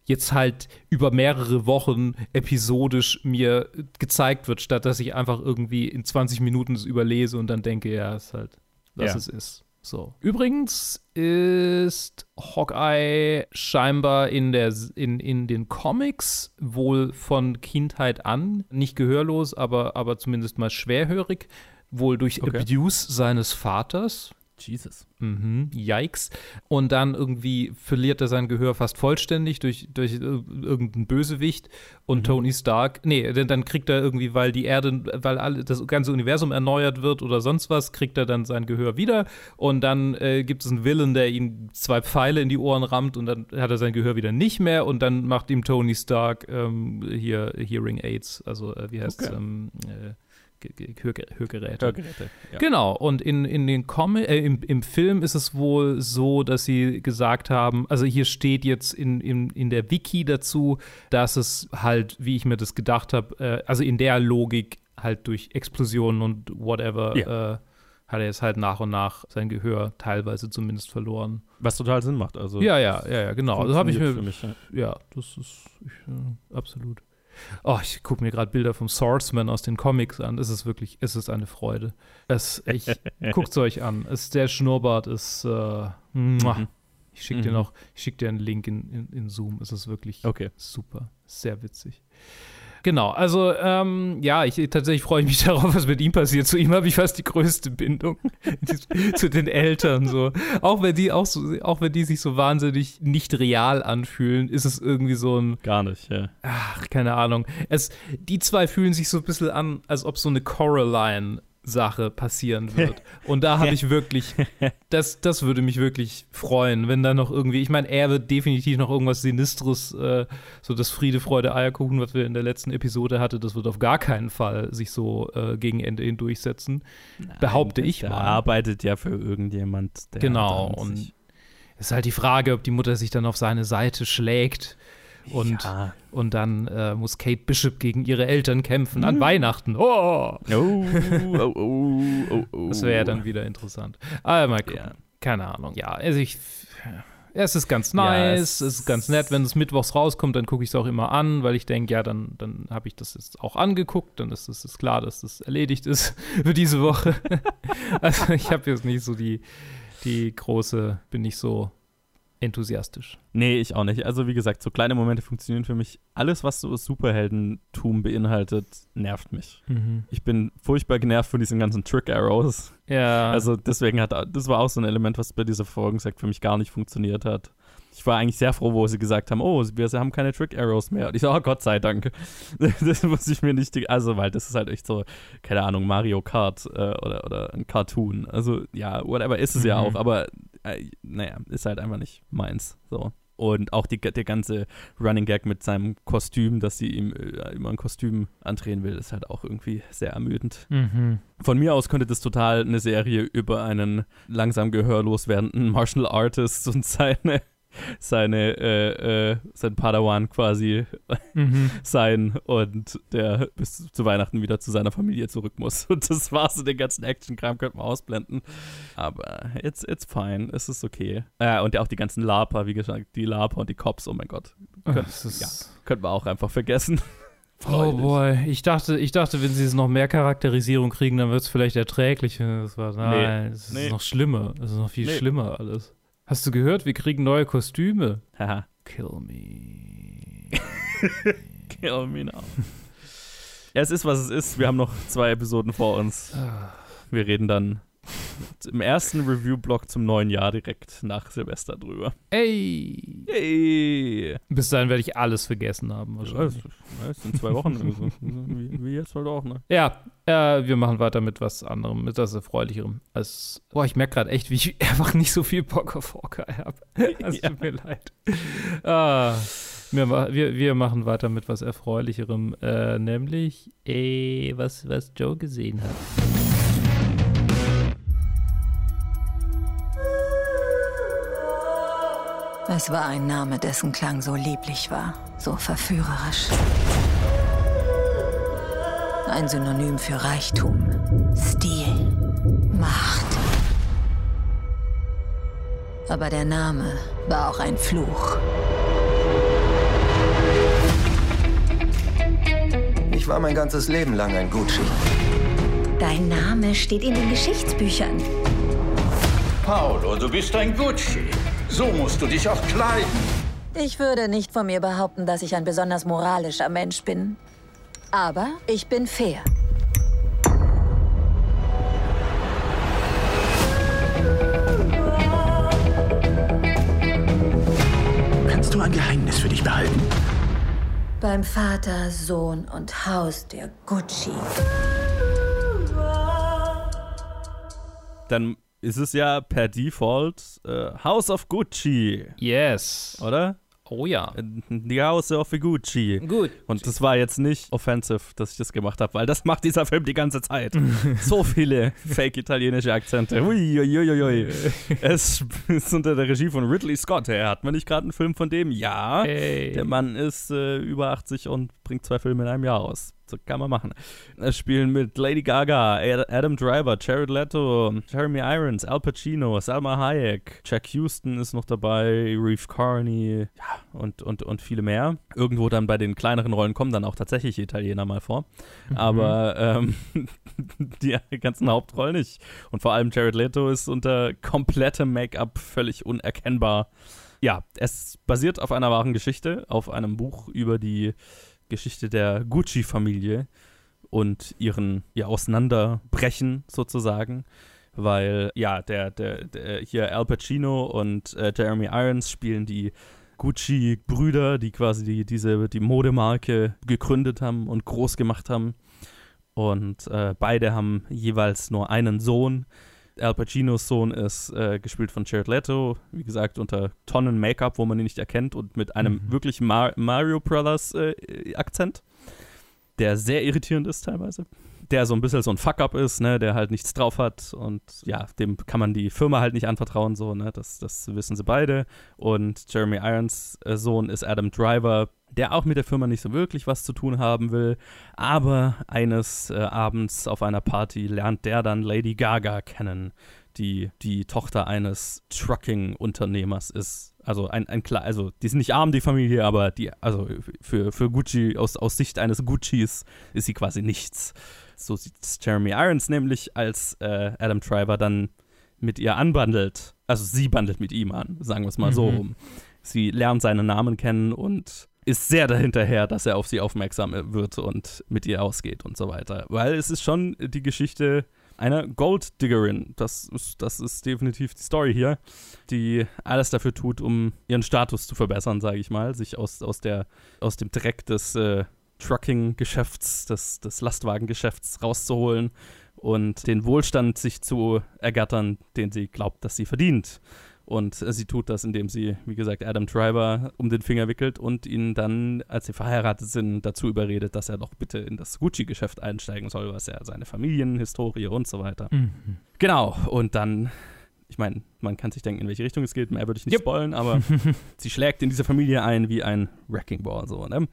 S6: jetzt halt über mehrere Wochen episodisch mir gezeigt wird, statt dass ich einfach irgendwie in 20 Minuten es überlese und dann denke, ja, ist halt, was
S5: Ja.
S6: es ist. So. Übrigens ist Hawkeye scheinbar in, der, in, in den Comics wohl von Kindheit an nicht gehörlos, aber, aber zumindest mal schwerhörig, wohl durch
S5: Okay.
S6: Abuse seines Vaters.
S5: Jesus.
S6: Mhm, yikes. Und dann irgendwie verliert er sein Gehör fast vollständig durch, durch ir- irgendeinen Bösewicht. Und Tony Stark, nee, denn dann kriegt er irgendwie, weil die Erde, weil alle, das ganze Universum erneuert wird oder sonst was, kriegt er dann sein Gehör wieder. Und dann äh, gibt es einen Villain, der ihm zwei Pfeile in die Ohren rammt und dann hat er sein Gehör wieder nicht mehr. Und dann macht ihm Tony Stark ähm, hier Hearing Aids, also äh, wie heißt es?
S5: Okay.
S6: Ähm, äh, Ge- Ge- Hörge- Hörgeräte.
S5: Hörgeräte. Ja.
S6: Genau, und in, in den Comi äh, im, im Film ist es wohl so, dass sie gesagt haben, also hier steht jetzt in, in, in der Wiki dazu, dass es halt, wie ich mir das gedacht habe, äh, also in der Logik halt durch Explosionen und whatever, äh, hat er jetzt halt nach und nach sein Gehör teilweise zumindest verloren.
S5: Was total Sinn macht. Also
S6: Ja, ja, ja, ja, genau. Also habe ich mir,
S5: mich.
S6: ja, das ist ich, äh, absolut. Oh, ich gucke mir gerade Bilder vom Swordsman aus den Comics an. Es ist wirklich, es ist eine Freude. Es, ich guckt es euch an. Es, der Schnurrbart ist. Äh, muah. Ich schicke dir
S5: Mhm.
S6: noch, ich schicke dir einen Link in, in, in Zoom. Es ist wirklich
S5: Okay.
S6: super, sehr witzig. Genau, also ähm, ja, ich tatsächlich freue ich mich darauf, was mit ihm passiert. Zu ihm habe ich fast die größte Bindung zu den Eltern so. Auch wenn die auch so, auch wenn die sich so wahnsinnig nicht real anfühlen, ist es irgendwie so ein
S5: Gar nicht, ja.
S6: ach, keine Ahnung. Es, die zwei fühlen sich so ein bisschen an, als ob so eine Coraline Sache passieren wird. Und da habe ich wirklich, das, das würde mich wirklich freuen, wenn da noch irgendwie, ich meine, er wird definitiv noch irgendwas Sinistres, äh, so das Friede, Freude, Eierkuchen, was wir in der letzten Episode hatte, das wird auf gar keinen Fall sich so äh, gegen Ende hin durchsetzen. behaupte ich mal.
S5: arbeitet ja für irgendjemand, der
S6: Genau, und es ist halt die Frage, ob die Mutter sich dann auf seine Seite schlägt. Und,
S5: Ja.
S6: und dann äh, muss Kate Bishop gegen ihre Eltern kämpfen an Weihnachten. Oh!
S5: Oh, oh, oh, oh, oh.
S6: Das wäre ja dann wieder interessant. Aber mal gucken.
S5: Ja.
S6: Keine Ahnung. Ja, also ich. Es ist ganz
S5: Ja,
S6: nice,
S5: es-
S6: es ist ganz nett. Wenn es mittwochs rauskommt, dann gucke ich es auch immer an, weil ich denke, ja, dann, dann habe ich das jetzt auch angeguckt. Dann ist es klar, dass das erledigt ist für diese Woche. also ich habe jetzt nicht so die, die große, bin nicht so enthusiastisch.
S5: Nee, ich auch nicht. Also wie gesagt, so kleine Momente funktionieren für mich. Alles, was so Superheldentum beinhaltet, nervt mich. Ich bin furchtbar genervt von diesen ganzen Trick-Arrows.
S6: Ja.
S5: Also deswegen hat, das war auch so ein Element, was bei dieser Folgensekt für mich gar nicht funktioniert hat. Ich war eigentlich sehr froh, wo sie gesagt haben, oh, wir haben keine Trick-Arrows mehr. Und ich so, oh Gott sei Dank. Das muss ich mir nicht, also weil das ist halt echt so, keine Ahnung, Mario Kart äh, oder, oder ein Cartoon. Also ja, whatever ist es ja
S6: Mhm.
S5: auch, aber äh, naja, ist halt einfach nicht meins. So. Und auch die, der ganze Running Gag mit seinem Kostüm, dass sie ihm äh, immer ein Kostüm andrehen will, ist halt auch irgendwie sehr ermüdend.
S6: Mhm.
S5: Von mir aus könnte das total eine Serie über einen langsam gehörlos werdenden Martial Artist und seine, seine, äh, äh, sein Padawan quasi
S6: Mhm.
S5: sein und der bis zu Weihnachten wieder zu seiner Familie zurück muss. Und das war's, so den ganzen Action-Kram könnte man ausblenden. Aber it's, it's fine, es ist okay. Äh, und ja auch die ganzen LARPer, wie gesagt, die LARPer und die Cops, oh mein Gott.
S6: Ist-
S5: ja, könnten wir auch einfach vergessen.
S6: Oh boy, ich dachte, ich dachte, wenn sie es noch mehr Charakterisierung kriegen, dann wird es vielleicht erträglicher. Das war, nein, es ist
S5: Nee.
S6: noch schlimmer. Es ist noch viel
S5: Nee.
S6: schlimmer alles. Hast du gehört? Wir kriegen neue Kostüme.
S5: Haha.
S6: Kill me.
S5: Kill me now. Ja, es ist, was es ist. Wir haben noch zwei Episoden vor uns. Wir reden dann im ersten Review-Blog zum neuen Jahr direkt nach Silvester drüber.
S6: Ey.
S5: Hey!
S6: Bis dahin werde ich alles vergessen haben.
S5: Ja,
S6: Wahrscheinlich.
S5: es sind zwei Wochen. Wie, wie jetzt halt auch, ne?
S6: Ja, äh, wir machen weiter mit was anderem, mit was Erfreulicherem. Als, boah, ich merke gerade echt, wie ich einfach nicht so viel Bock auf Hawkeye habe. Es tut mir leid. Ah, wir, wir, wir machen weiter mit was Erfreulicherem, äh, nämlich äh, was, was Joe gesehen hat.
S9: Es war ein Name, dessen Klang so lieblich war, so verführerisch. Ein Synonym für Reichtum, Stil, Macht. Aber der Name war auch ein Fluch.
S7: Ich war mein ganzes Leben lang ein Gucci.
S10: Dein Name steht in den Geschichtsbüchern.
S11: Paolo, du bist ein Gucci. So musst du dich auch kleiden.
S9: Ich würde nicht von mir behaupten, dass ich ein besonders moralischer Mensch bin. Aber ich bin fair.
S11: Kannst du ein Geheimnis für dich behalten?
S9: Beim Vater, Sohn und Haus der Gucci.
S5: Dann ist es ja per Default äh, House of Gucci,
S6: Yes.
S5: oder?
S6: Oh ja.
S5: Die Hause of Gucci.
S6: Gut.
S5: Und das war jetzt nicht offensive, dass ich das gemacht habe, weil das macht dieser Film die ganze Zeit. so viele fake italienische Akzente. Uiuiuiui. es ist unter der Regie von Ridley Scott. Hey, hat man nicht gerade einen Film von dem? Ja.
S6: Hey.
S5: Der Mann ist äh, über 80 und bringt zwei Filme in einem Jahr raus. So kann man machen. Es spielen mit Lady Gaga, Ad- Adam Driver, Jared Leto, Jeremy Irons, Al Pacino, Salma Hayek, Jack Houston ist noch dabei, Reeve Carney, ja, und, und, und viele mehr. Irgendwo dann bei den kleineren Rollen kommen dann auch tatsächlich Italiener mal vor. Aber ähm, die ganzen Hauptrollen nicht. Und vor allem Jared Leto ist unter komplettem Make-up völlig unerkennbar. Ja, es basiert auf einer wahren Geschichte, auf einem Buch über die Geschichte der Gucci-Familie und ihren ja, Auseinanderbrechen sozusagen. Weil, ja, der, der, der hier Al Pacino und äh, Jeremy Irons spielen die Gucci-Brüder, die quasi die, diese, die Modemarke gegründet haben und groß gemacht haben. Und äh, beide haben jeweils nur einen Sohn. Al Pacinos Sohn ist äh, gespielt von Jared Leto, wie gesagt, unter Tonnen Make-up, wo man ihn nicht erkennt und mit einem wirklich Mar Mario Brothers äh, Akzent, der sehr irritierend ist teilweise. Der so ein bisschen so ein Fuck-up ist, ne, der halt nichts drauf hat und ja, dem kann man die Firma halt nicht anvertrauen, so, ne, das, das wissen sie beide. Und Jeremy Irons äh, Sohn ist Adam Driver, der auch mit der Firma nicht so wirklich was zu tun haben will. Aber eines äh, Abends auf einer Party lernt der dann Lady Gaga kennen, die die Tochter eines Trucking-Unternehmers ist. Also ein, ein klar, also die sind nicht arm, die Familie, aber die, also für, für Gucci, aus, aus Sicht eines Guccis ist sie quasi nichts. So sieht Jeremy Irons nämlich, als äh, Adam Driver dann mit ihr anbandelt. Also sie bandelt mit ihm an, sagen wir es mal so
S6: Mhm.
S5: rum. Sie lernt seinen Namen kennen und ist sehr dahinterher, dass er auf sie aufmerksam wird und mit ihr ausgeht und so weiter. Weil es ist schon die Geschichte einer Golddiggerin. Das ist, das ist definitiv die Story hier, die alles dafür tut, um ihren Status zu verbessern, sage ich mal, sich aus, aus, der, aus dem Dreck des äh, Trucking-Geschäfts, des, des Lastwagengeschäfts rauszuholen und den Wohlstand sich zu ergattern, den sie glaubt, dass sie verdient. Und sie tut das, indem sie, wie gesagt, Adam Driver um den Finger wickelt und ihn dann, als sie verheiratet sind, dazu überredet, dass er doch bitte in das Gucci-Geschäft einsteigen soll, was ja seine Familienhistorie und so weiter.
S6: Mhm.
S5: Genau, und dann, ich meine, man kann sich denken, in welche Richtung es geht, mehr würde ich nicht
S6: Yep.
S5: spoilen, aber sie schlägt in diese Familie ein wie ein Wrecking Ball, so, ne?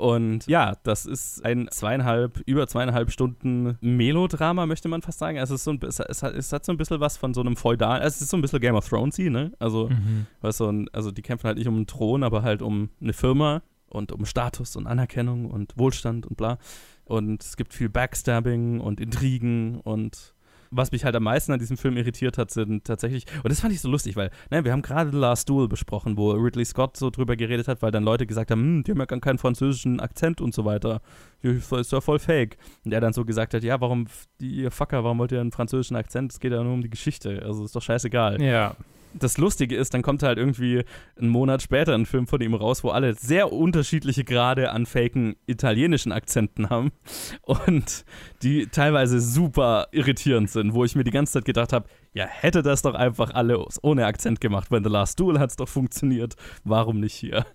S5: Und ja, das ist ein zweieinhalb, über zweieinhalb Stunden Melodrama, möchte man fast sagen. Also es, ist so ein, es, es, hat, es hat so ein bisschen was von so einem feudalen, also es ist so ein bisschen Game of Thrones, ne? Also,
S6: Mhm.
S5: so ein, also die kämpfen halt nicht um einen Thron, aber halt um eine Firma und um Status und Anerkennung und Wohlstand und bla. Und es gibt viel Backstabbing und Intrigen und was mich halt am meisten an diesem Film irritiert hat, sind tatsächlich, und das fand ich so lustig, weil, ne, wir haben gerade The Last Duel besprochen, wo Ridley Scott so drüber geredet hat, weil dann Leute gesagt haben, hm, die haben ja gar keinen französischen Akzent und so weiter. Ja, Ist ja voll fake. Und er dann so gesagt hat, ja, warum, ihr Fucker, warum wollt ihr einen französischen Akzent? Es geht ja nur um die Geschichte. Also ist doch scheißegal
S6: Ja.
S5: Das Lustige ist, dann kommt halt irgendwie einen Monat später ein Film von ihm raus, wo alle sehr unterschiedliche Grade an faken italienischen Akzenten haben und die teilweise super irritierend sind, wo ich mir die ganze Zeit gedacht habe, ja, hätte das doch einfach alle ohne Akzent gemacht. Wenn The Last Duel hat es doch funktioniert, warum nicht hier?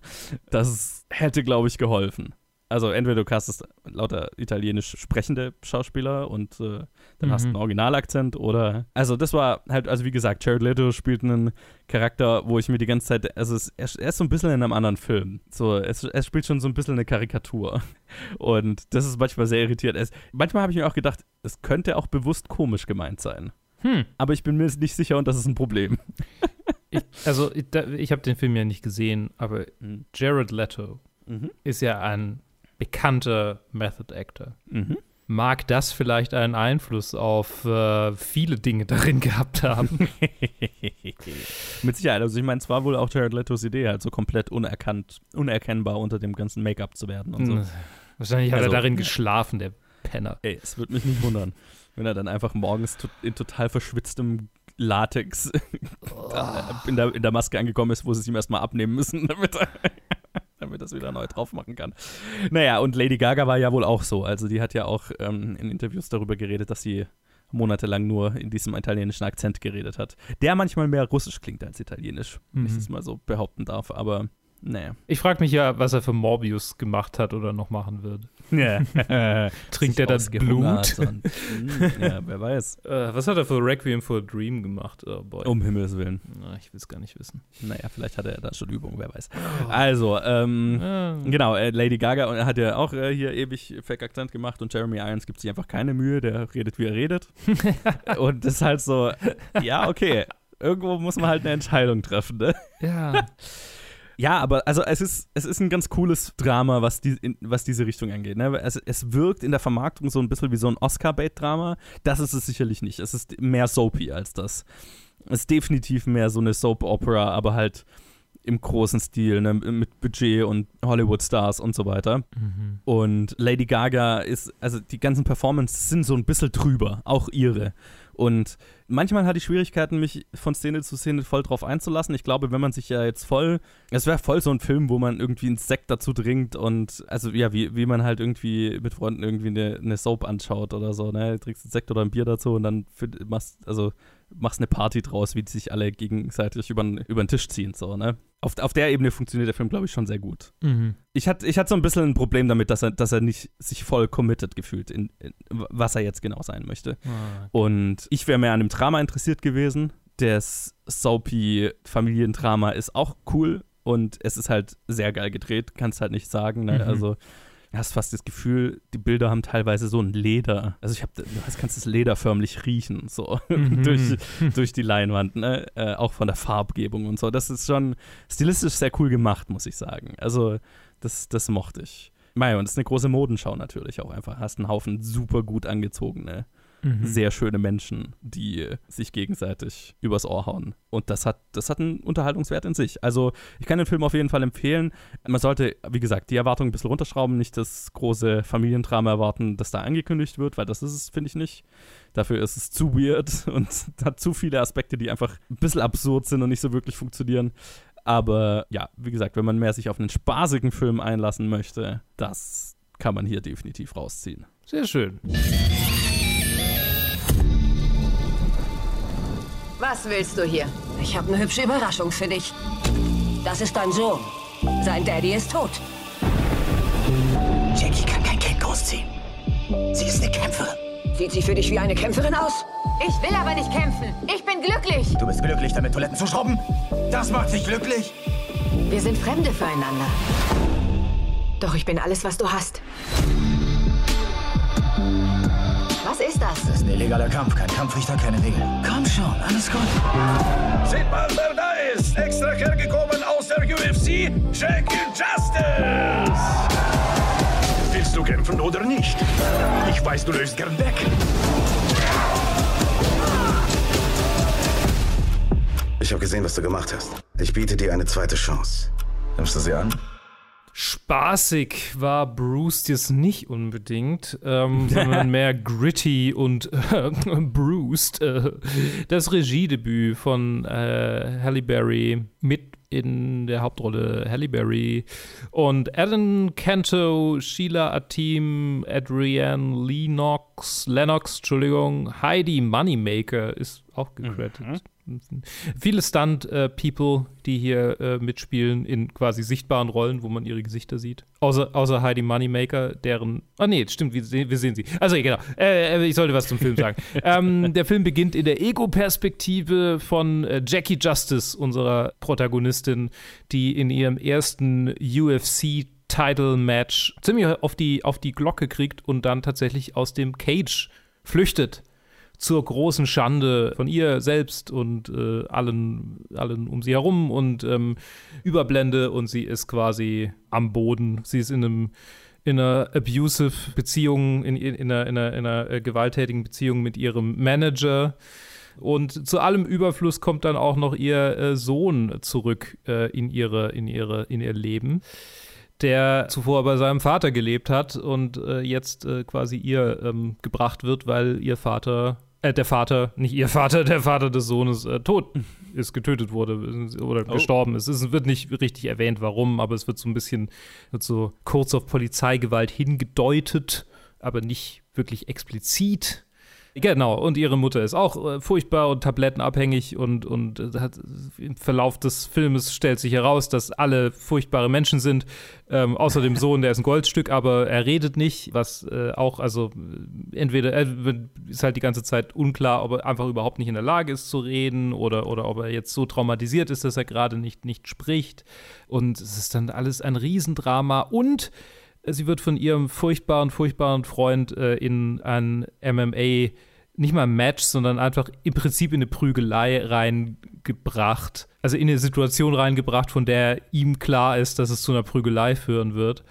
S5: Das hätte, glaube ich, geholfen. Also entweder du castest lauter italienisch sprechende Schauspieler und äh, dann hast du
S6: Mhm.
S5: einen Originalakzent oder also das war halt, also wie gesagt, Jared Leto spielt einen Charakter, wo ich mir die ganze Zeit, also es, er, er ist so ein bisschen in einem anderen Film. So, es, er spielt schon so ein bisschen eine Karikatur. Und das ist manchmal sehr irritierend. Es, manchmal habe ich mir auch gedacht, es könnte auch bewusst komisch gemeint sein.
S6: Hm.
S5: Aber ich bin mir nicht sicher und das ist ein Problem.
S6: Ich, also, ich, ich habe den Film ja nicht gesehen, aber
S5: Mhm.
S6: Jared Leto
S5: Mhm.
S6: ist ja ein bekannter Method Actor.
S5: Mhm.
S6: Mag das vielleicht einen Einfluss auf äh, viele Dinge darin gehabt haben?
S5: Mit Sicherheit. Also ich meine, es war wohl auch Jared Letos Idee, halt so komplett unerkannt, unerkennbar unter dem ganzen Make-up zu werden und so.
S6: Hm. Wahrscheinlich hat
S5: Also-
S6: er darin geschlafen, der Penner.
S5: Ey, es würde mich nicht wundern, wenn er dann einfach morgens in total verschwitztem Latex in, der, in der Maske angekommen ist, wo sie es ihm erstmal abnehmen müssen, damit er, damit es wieder neu drauf machen kann. Naja, und Lady Gaga war ja wohl auch so. Also die hat ja auch ähm, in Interviews darüber geredet, dass sie monatelang nur in diesem italienischen Akzent geredet hat. Der manchmal mehr russisch klingt als italienisch, wenn ich
S6: Mhm.
S5: das mal so behaupten darf. Aber Nee.
S6: Ich frage mich ja, was er für Morbius gemacht hat oder noch machen wird.
S5: Ja.
S6: Trinkt er das Blut?
S5: Und, hm, ja, wer weiß.
S6: Äh, was hat er für Requiem for a Dream gemacht? Oh boy.
S5: Um Himmels Willen.
S6: Na, ich will es gar nicht wissen.
S5: Naja, vielleicht hat er da schon Übung, wer weiß. Also, ähm, genau, äh, Lady Gaga hat ja auch äh, hier ewig Fake-Akzent gemacht und Jeremy Irons gibt sich einfach keine Mühe, der redet, wie er redet. und das ist halt so, ja, okay, irgendwo muss man halt eine Entscheidung treffen, ne?
S6: Ja.
S5: Ja, aber also es ist, es ist ein ganz cooles Drama, was, die, in, was diese Richtung angeht. Ne? Es, es wirkt in der Vermarktung so ein bisschen wie so ein Oscar-Bait-Drama. Das ist es sicherlich nicht. Es ist mehr soapy als das. Es ist definitiv mehr so eine Soap-Opera, aber halt im großen Stil, ne? mit Budget und Hollywood-Stars und so weiter.
S6: Mhm.
S5: Und Lady Gaga ist, also die ganzen Performances sind so ein bisschen drüber, auch ihre. Und manchmal hatte ich Schwierigkeiten, mich von Szene zu Szene voll drauf einzulassen. Ich glaube, wenn man sich ja jetzt voll, es wäre voll so ein Film, wo man irgendwie einen Sekt dazu trinkt und, also ja, wie, wie man halt irgendwie mit Freunden irgendwie eine, eine Soap anschaut oder so, ne? Du trinkst einen Sekt oder ein Bier dazu und dann machst, also machst eine Party draus, wie die sich alle gegenseitig über den Tisch ziehen, so, ne? Auf, auf der Ebene funktioniert der Film, glaube ich, schon sehr gut.
S6: Mhm.
S5: Ich hatte ich so ein bisschen ein Problem damit, dass er, dass er nicht sich voll committed gefühlt, in, in was er jetzt genau sein möchte.
S6: Ah,
S5: Und ich wäre mehr an dem Drama interessiert gewesen. Das Soapy-Familiendrama ist auch cool und es ist halt sehr geil gedreht, kannst halt nicht sagen. Ne?
S6: Mhm.
S5: Also du hast fast das Gefühl, die Bilder haben teilweise so ein Leder. Also ich habe, du kannst das Leder förmlich riechen, so
S6: Mhm.
S5: durch, durch die Leinwand, ne? äh, auch von der Farbgebung und so. Das ist schon stilistisch sehr cool gemacht, muss ich sagen. Also das, das mochte ich. Mei, und es ist eine große Modenschau natürlich auch einfach. Hast einen Haufen super gut angezogene,
S6: Mhm.
S5: sehr schöne Menschen, die sich gegenseitig übers Ohr hauen. Und das hat, das hat einen Unterhaltungswert in sich. Also ich kann den Film auf jeden Fall empfehlen. Man sollte, wie gesagt, die Erwartungen ein bisschen runterschrauben, nicht das große Familiendrama erwarten, das da angekündigt wird, weil das ist es, finde ich nicht. Dafür ist es zu weird und hat zu viele Aspekte, die einfach ein bisschen absurd sind und nicht so wirklich funktionieren. Aber ja, wie gesagt, wenn man mehr sich auf einen spaßigen Film einlassen möchte, das kann man hier definitiv rausziehen.
S6: Sehr schön.
S12: Was willst du hier?
S13: Ich habe eine hübsche Überraschung für dich. Das ist dein Sohn. Sein Daddy ist tot.
S14: Jackie kann kein Kind großziehen. Sie ist eine Kämpferin.
S13: Sieht sie für dich wie eine Kämpferin aus?
S12: Ich will aber nicht kämpfen. Ich bin glücklich.
S14: Du bist glücklich, damit Toiletten zu schrubben? Das macht dich glücklich?
S12: Wir sind Fremde füreinander. Doch ich bin alles, was du hast. Was ist das?
S14: Das ist ein illegaler Kampf. Kein Kampfrichter, keine Regeln. Komm schon, alles gut.
S8: Seht mal, wer da ist! Extra hergekommen aus der UFC, Jackie Justice! Willst du kämpfen oder nicht? Ich weiß, du löst gern weg.
S15: Ich habe gesehen, was du gemacht hast. Ich biete dir eine zweite Chance. Nimmst du sie an?
S6: Spaßig war Bruce jetzt nicht unbedingt, ähm, sondern mehr gritty und äh, bruised. Äh, das Regiedebüt von äh, Halle Berry mit in der Hauptrolle Halle Berry und Adam Canto, Sheila Atim, Adrienne Lennox, Lennox, Entschuldigung, Heidi Moneymaker ist auch gecredited. Viele Stunt-People, die hier äh, mitspielen in quasi sichtbaren Rollen, wo man ihre Gesichter sieht. Außer, außer Heidi Moneymaker, deren. Ah, nee, stimmt, wir, sehen- wir sehen sie. Also, genau. Äh, ich sollte was zum Film sagen. ähm, der Film beginnt in der Ego-Perspektive von äh, Jackie Justice, unserer Protagonistin, die in ihrem ersten UFC Title-Match ziemlich auf die, auf die Glocke kriegt und dann tatsächlich aus dem Cage flüchtet zur großen Schande von ihr selbst und äh, allen, allen um sie herum und ähm, Überblende und sie ist quasi am Boden. Sie ist in einem in einer abusive Beziehung, in, in, in, einer, in, einer, in einer äh, gewalttätigen Beziehung mit ihrem Manager. Und zu allem Überfluss kommt dann auch noch ihr äh, Sohn zurück äh, in, ihre, in, ihre, in ihr Leben der zuvor bei seinem Vater gelebt hat und äh, jetzt äh, quasi ihr ähm, gebracht wird, weil ihr Vater, äh, der Vater, nicht ihr Vater, der Vater des Sohnes äh, tot ist, getötet wurde oder
S5: Oh.
S6: gestorben ist. Es wird nicht richtig erwähnt, warum, aber es wird so ein bisschen wird so kurz auf Polizeigewalt hingedeutet, aber nicht wirklich explizit. Genau, und ihre Mutter ist auch äh, furchtbar und tablettenabhängig und, und äh, hat, im Verlauf des Filmes stellt sich heraus, dass alle furchtbare Menschen sind, ähm, außer dem Sohn, der ist ein Goldstück, aber er redet nicht, was äh, auch, also äh, entweder er ist halt die ganze Zeit unklar, ob er einfach überhaupt nicht in der Lage ist zu reden oder, oder ob er jetzt so traumatisiert ist, dass er gerade nicht, nicht spricht. Und es ist dann alles ein Riesendrama und sie wird von ihrem furchtbaren, furchtbaren Freund äh, in ein MMA, nicht mal Match, sondern einfach im Prinzip in eine Prügelei reingebracht. Also in eine Situation reingebracht, von der ihm klar ist, dass es zu einer Prügelei führen wird.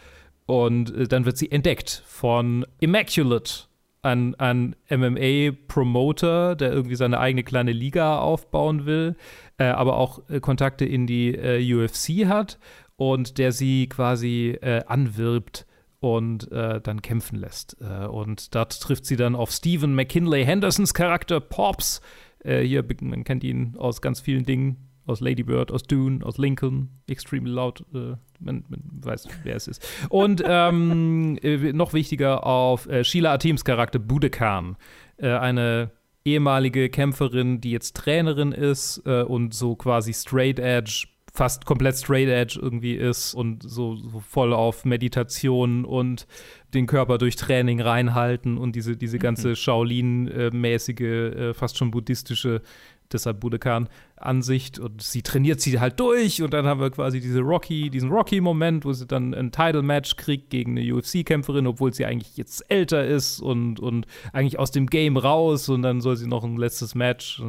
S6: Und äh, dann wird sie entdeckt von Immaculate, ein, ein MMA-Promoter, der irgendwie seine eigene kleine Liga aufbauen will, äh, aber auch äh, Kontakte in die äh, UFC hat und der sie quasi äh, anwirbt und äh, dann kämpfen lässt. Äh, und dort trifft sie dann auf Stephen McKinley Hendersons Charakter Pops. Äh, hier, man kennt ihn aus ganz vielen Dingen. Aus Lady Bird, aus Dune, aus Lincoln, Extremely Loud, äh, man, man, weiß, wer es ist. Und ähm, äh, noch wichtiger auf Sheila Atims Charakter Budekan, eine ehemalige Kämpferin, die jetzt Trainerin ist und so quasi Straight Edge fast komplett straight edge irgendwie ist und so, so voll auf Meditation und den Körper durch Training reinhalten und diese, diese ganze mhm. Shaolin-mäßige, äh, fast schon buddhistische deshalb Budokan Ansicht und sie trainiert sie halt durch und dann haben wir quasi diese Rocky, diesen Rocky-Moment, wo sie dann ein Title-Match kriegt gegen eine UFC-Kämpferin, obwohl sie eigentlich jetzt älter ist und, und eigentlich aus dem Game raus und dann soll sie noch ein letztes Match.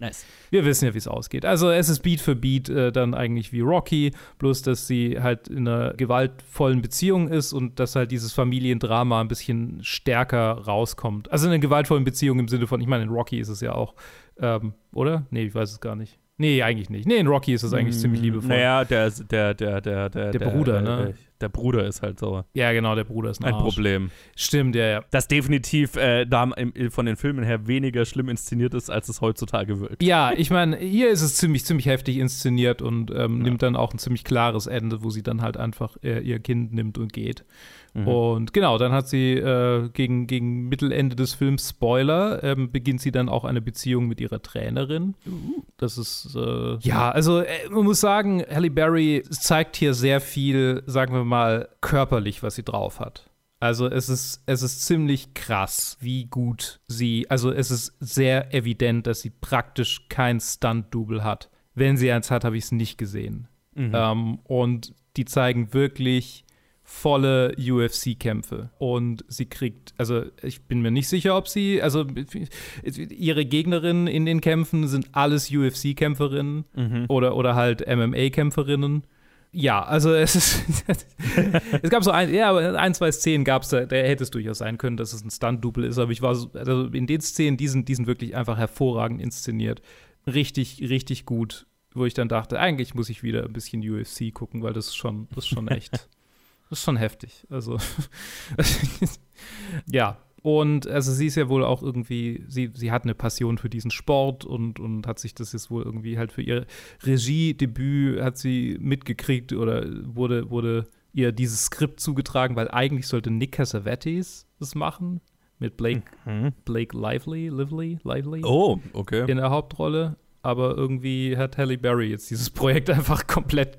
S5: Nice.
S6: Wir wissen ja, wie es ausgeht. Also es ist Beat für Beat äh, dann eigentlich wie Rocky, bloß dass sie halt in einer gewaltvollen Beziehung ist und dass halt dieses Familiendrama ein bisschen stärker rauskommt. Also in einer gewaltvollen Beziehung im Sinne von, ich meine, in Rocky ist es ja auch ähm, oder? Nee, ich weiß es gar nicht. Nee, eigentlich nicht. Nee, in Rocky ist es eigentlich mm, ziemlich liebevoll.
S5: Naja, der, der, der, der, der,
S6: der Bruder, der, ne?
S5: Der Bruder ist halt so.
S6: Ja, genau, der Bruder ist ein,
S5: ein Problem.
S6: Stimmt, ja, ja.
S5: Das definitiv äh, da im, von den Filmen her weniger schlimm inszeniert ist, als es heutzutage wirkt.
S6: Ja, ich meine, hier ist es ziemlich, ziemlich heftig inszeniert und ähm, ja. nimmt dann auch ein ziemlich klares Ende, wo sie dann halt einfach äh, ihr Kind nimmt und geht. Mhm. Und genau, dann hat sie äh, gegen, gegen Mittelende des Films, Spoiler, ähm, beginnt sie dann auch eine Beziehung mit ihrer Trainerin. Uh. Das ist, äh, ja, also äh, man muss sagen, Halle Berry zeigt hier sehr viel, sagen wir mal, körperlich, was sie drauf hat. Also es ist, es ist ziemlich krass, wie gut sie, also es ist sehr evident, dass sie praktisch kein Stunt-Double hat. Wenn sie eins hat, habe ich es nicht gesehen. Mhm. Ähm, und die zeigen wirklich volle UFC-Kämpfe. Und sie kriegt, also ich bin mir nicht sicher, ob sie, also ihre Gegnerinnen in den Kämpfen sind alles UFC-Kämpferinnen mhm. oder, oder halt MMA-Kämpferinnen. Ja, also es ist. es gab so ein, ja, ein, zwei Szenen gab es da, da hätte es durchaus sein können, dass es ein Stunt-Double ist, aber ich war so, also in den Szenen, die sind, die sind wirklich einfach hervorragend inszeniert. Richtig, richtig gut. Wo ich dann dachte, eigentlich muss ich wieder ein bisschen UFC gucken, weil das ist schon, das ist schon echt. Das ist schon heftig. Also, ja. Und also sie ist ja wohl auch irgendwie, sie, sie hat eine Passion für diesen Sport und, und hat sich das jetzt wohl irgendwie halt für ihr Regiedebüt hat sie mitgekriegt oder wurde, wurde ihr dieses Skript zugetragen, weil eigentlich sollte Nick Cassavetes das machen mit Blake, mhm. Blake Lively, Lively, Lively.
S5: Oh, okay.
S6: In der Hauptrolle. Aber irgendwie hat Halle Berry jetzt dieses Projekt einfach komplett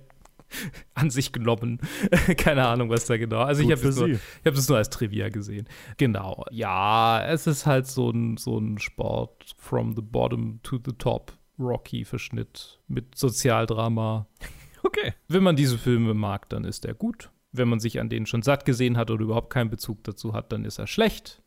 S6: an sich genommen. Keine Ahnung, was da genau. Also Gut ich habe das, hab das nur als Trivia gesehen. Genau. Ja, es ist halt so ein, so ein Sport from the bottom to the top. Rocky-Verschnitt mit Sozialdrama.
S5: Okay.
S6: Wenn man diese Filme mag, dann ist er gut. Wenn man sich an denen schon satt gesehen hat oder überhaupt keinen Bezug dazu hat, dann ist er schlecht.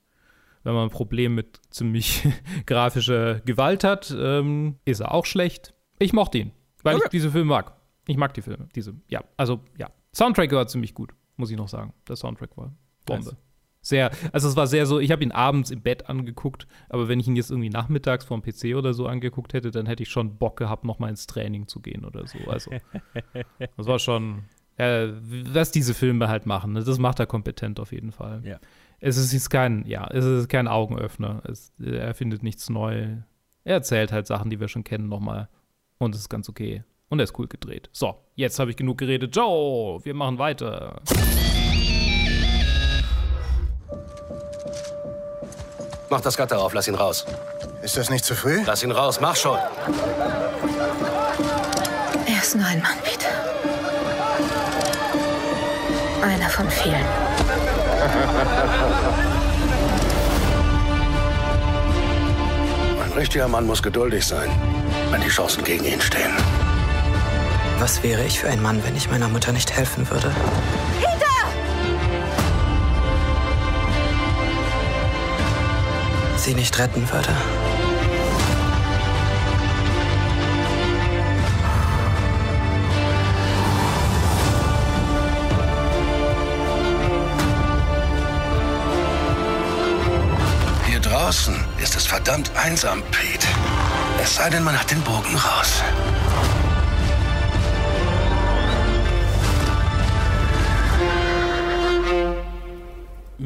S6: Wenn man ein Problem mit ziemlich grafischer Gewalt hat, ähm, ist er auch schlecht. Ich mochte ihn, weil okay. ich diese Filme mag. Ich mag die Filme, diese, ja, also ja. Soundtrack war ziemlich gut, muss ich noch sagen. Der Soundtrack war Bombe. Nice. Sehr, also es war sehr so, ich habe ihn abends im Bett angeguckt, aber wenn ich ihn jetzt irgendwie nachmittags vom PC oder so angeguckt hätte, dann hätte ich schon Bock gehabt, noch mal ins Training zu gehen oder so. Also, das war schon, äh, was diese Filme halt machen, ne? das macht er kompetent auf jeden Fall.
S5: Ja.
S6: Es ist jetzt kein, ja, es ist kein Augenöffner. Es, er findet nichts neu. Er erzählt halt Sachen, die wir schon kennen, nochmal. Und es ist ganz okay. Und er ist cool gedreht. So, jetzt habe ich genug geredet. Joe, wir machen weiter.
S16: Mach das Gatter auf, lass ihn raus.
S15: Ist das nicht zu früh?
S16: Lass ihn raus, mach schon.
S10: Er ist nur ein Mann, Peter. Einer von vielen.
S16: Ein richtiger Mann muss geduldig sein, wenn die Chancen gegen ihn stehen.
S17: Was wäre ich für ein Mann, wenn ich meiner Mutter nicht helfen würde?
S1: Peter!
S17: Sie nicht retten würde?
S16: Hier draußen ist es verdammt einsam, Pete. Es sei denn, man hat den Bogen raus.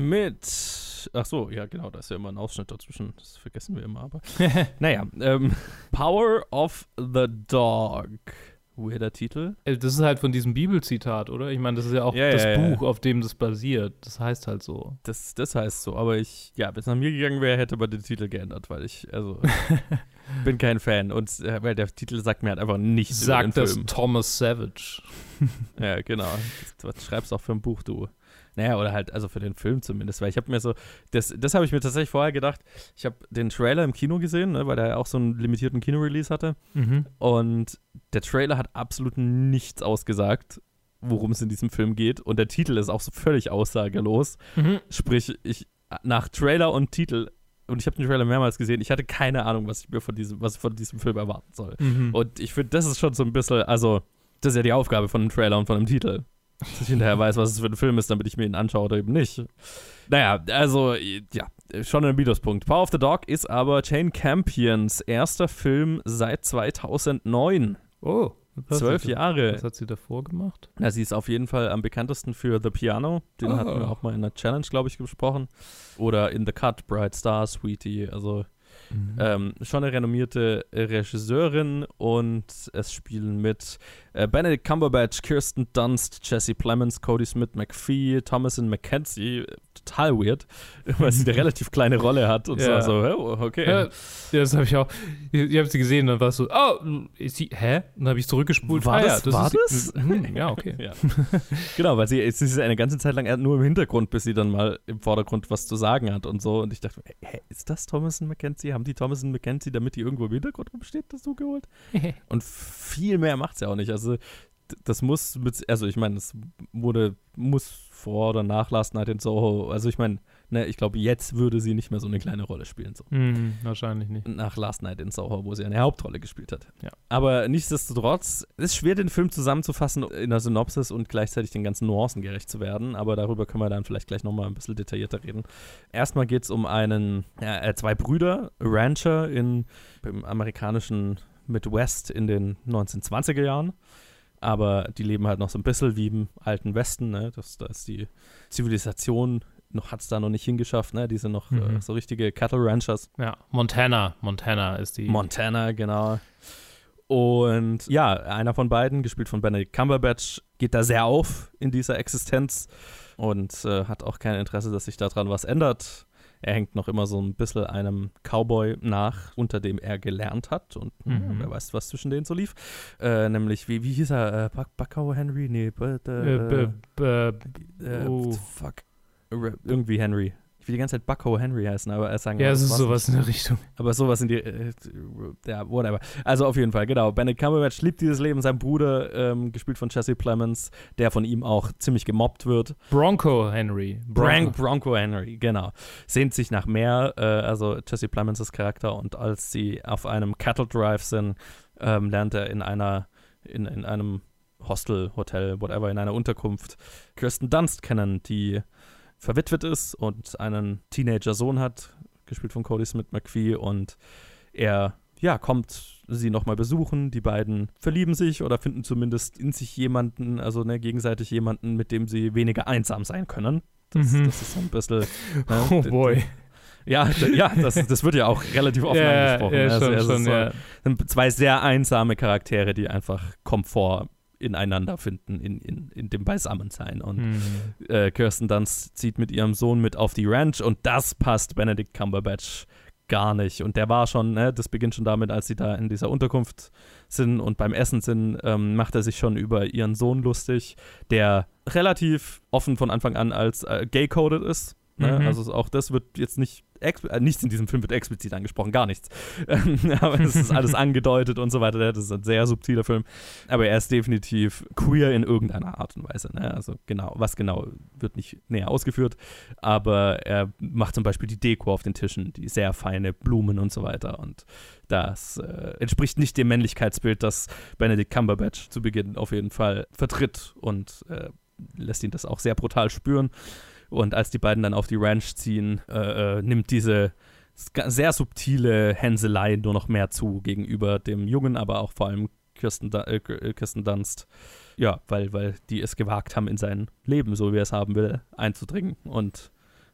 S5: Mit. Ach so, ja, genau, da ist ja immer ein Ausschnitt dazwischen. Das vergessen wir immer, aber. naja, ähm, Power of the Dog. Weirder Titel.
S6: Äh, Das ist halt von diesem Bibelzitat, oder? Ich meine, das ist ja auch
S5: Ja,
S6: das
S5: ja, ja.
S6: Buch, auf dem das basiert. Das heißt halt so.
S5: Das, das heißt so, aber ich, ja, wenn es nach mir gegangen wäre, hätte man den Titel geändert, weil ich, also, bin kein Fan und äh, weil der Titel sagt mir halt einfach nichts
S6: Sagt das
S5: Film.
S6: Thomas Savage.
S5: ja, genau. Das schreibst auch für ein Buch, du. Naja, oder halt, also für den Film zumindest, weil ich habe mir so, das, das habe ich mir tatsächlich vorher gedacht, ich habe den Trailer im Kino gesehen, ne, weil der ja auch so einen limitierten Kino-Release hatte
S6: Mhm.
S5: und der Trailer hat absolut nichts ausgesagt, worum es in diesem Film geht und der Titel ist auch so völlig aussagelos,
S6: Mhm.
S5: sprich, ich, nach Trailer und Titel und ich habe den Trailer mehrmals gesehen. Ich hatte keine Ahnung, was ich mir von diesem, was von diesem Film erwarten soll.
S6: Mhm.
S5: Und ich finde, das ist schon so ein bisschen, also, das ist ja die Aufgabe von einem Trailer und von einem Titel. Dass ich hinterher weiß, was es für ein Film ist, damit ich mir ihn anschaue oder eben nicht. Naja, also, ja, schon ein Minuspunkt. Power of the Dog ist aber Jane Campions erster Film seit 2009.
S6: Oh.
S5: Zwölf Jahre.
S6: Was hat sie davor gemacht?
S5: Na, sie ist auf jeden Fall am bekanntesten für The Piano. Den
S6: Oh.
S5: hatten wir auch mal in der Challenge, glaube ich, besprochen. Oder in The Cut, Bright Star, Sweetie. Also
S6: Mhm.
S5: ähm, schon eine renommierte Regisseurin und es spielen mit äh, Benedict Cumberbatch, Kirsten Dunst, Jesse Plemons, Cody Smith McPhee, Thomasin McKenzie. Total weird, weil sie eine relativ kleine Rolle hat und
S6: Ja.
S5: so, so okay.
S6: Ja, das habe ich auch. Ich, ich habe sie gesehen, dann war es so, oh, ist sie, hä? Dann habe ich zurückgespult.
S5: War
S6: ah,
S5: das,
S6: ja,
S5: war
S6: ist
S5: das?
S6: Hm, ja, okay.
S5: ja. Genau, weil sie, sie ist eine ganze Zeit lang nur im Hintergrund, bis sie dann mal im Vordergrund was zu sagen hat und so. Und ich dachte, hä, ist das Thomason McKenzie? Haben die Thomason McKenzie, damit die irgendwo im Hintergrund rumsteht, dazu geholt? und viel mehr macht sie auch nicht. Also, d- das muss mit, also ich meine, das wurde, muss vor oder nach Last Night in Soho, also ich meine, ne, ich glaube, jetzt würde sie nicht mehr so eine kleine Rolle spielen. So.
S6: Hm, wahrscheinlich nicht.
S5: Nach Last Night in Soho, wo sie eine Hauptrolle gespielt hat.
S6: Ja.
S5: Aber nichtsdestotrotz, es ist schwer, den Film zusammenzufassen in der Synopsis und gleichzeitig den ganzen Nuancen gerecht zu werden. Aber darüber können wir dann vielleicht gleich nochmal ein bisschen detaillierter reden. Erstmal geht es um einen, äh, zwei Brüder, Rancher in, im amerikanischen Midwest in den 1920er Jahren. Aber die leben halt noch so ein bisschen wie im alten Westen. Ne? Das, da ist die Zivilisation noch hat es da noch nicht hingeschafft, ne? Die sind noch
S6: Mhm.
S5: äh, so richtige Cattle Ranchers.
S6: Ja, Montana. Montana ist die.
S5: Montana, genau. Und ja, einer von beiden, gespielt von Benedict Cumberbatch, geht da sehr auf in dieser Existenz und äh, hat auch kein Interesse, dass sich daran was ändert. Er hängt noch immer so ein bisschen einem Cowboy nach, unter dem er gelernt hat. Und
S6: Mhm.
S5: wer weiß, was zwischen denen so lief. Äh, nämlich, wie, wie hieß er? Äh, Buck, Buckow Henry? Nee, but, äh,
S6: Äh, b- b- oh.
S5: fuck. Irgendwie Henry. Will die ganze Zeit Bucko Henry heißen, aber er sagen
S6: Ja, es ist sowas
S5: nicht.
S6: in der Richtung.
S5: Aber sowas in die, äh, ja, whatever. Also auf jeden Fall, genau. Benedict Cumberbatch liebt dieses Leben. Sein Bruder, ähm, gespielt von Jesse Plemons, der von ihm auch ziemlich gemobbt wird.
S6: Bronco Henry.
S5: Bronco, Bronco Henry, genau. Sehnt sich nach mehr, äh, also Jesse Plemons' Charakter. Und als sie auf einem Cattle Drive sind, ähm, lernt er in einer, in, in einem Hostel, Hotel, whatever, in einer Unterkunft Kirsten Dunst kennen, die verwitwet ist und einen Teenager-Sohn hat, gespielt von Cody Smith McPhee. Und er, ja, kommt sie nochmal besuchen. Die beiden verlieben sich oder finden zumindest in sich jemanden, also ne, gegenseitig jemanden, mit dem sie weniger einsam sein können. Das,
S6: Mhm.
S5: das ist so ein bisschen. Ne,
S6: Oh boy.
S5: Ja, ja das, das wird ja auch relativ offen
S6: Ja,
S5: angesprochen.
S6: ja,
S5: Also,
S6: schon,
S5: es ist
S6: schon,
S5: so,
S6: ja.
S5: sind zwei sehr einsame Charaktere, die einfach Komfort ineinander finden, in, in, in dem Beisammensein. Und
S6: Mhm.
S5: äh, Kirsten Dunst zieht mit ihrem Sohn mit auf die Ranch und das passt Benedict Cumberbatch gar nicht. Und der war schon, ne, das beginnt schon damit, als sie da in dieser Unterkunft sind und beim Essen sind, ähm, macht er sich schon über ihren Sohn lustig, der relativ offen von Anfang an als äh, gay-coded ist. Ne?
S6: Mhm.
S5: Also auch das wird jetzt nicht, äh, nichts in diesem Film wird explizit angesprochen, gar nichts. Ähm, Aber es ist alles angedeutet und so weiter. Das ist ein sehr subtiler Film. Aber er ist definitiv queer in irgendeiner Art und Weise. Ne? Also genau, was genau wird nicht näher ausgeführt. Aber er macht zum Beispiel die Deko auf den Tischen, die sehr feine Blumen und so weiter. Und das äh, entspricht nicht dem Männlichkeitsbild, das Benedict Cumberbatch zu Beginn auf jeden Fall vertritt und äh, lässt ihn das auch sehr brutal spüren. Und als die beiden dann auf die Ranch ziehen, äh, äh, nimmt diese sehr subtile Hänselei nur noch mehr zu gegenüber dem Jungen, aber auch vor allem Kirsten, äh, K- Kirsten Dunst. Ja, weil, weil die es gewagt haben, in sein Leben, so wie er es haben will, einzudringen und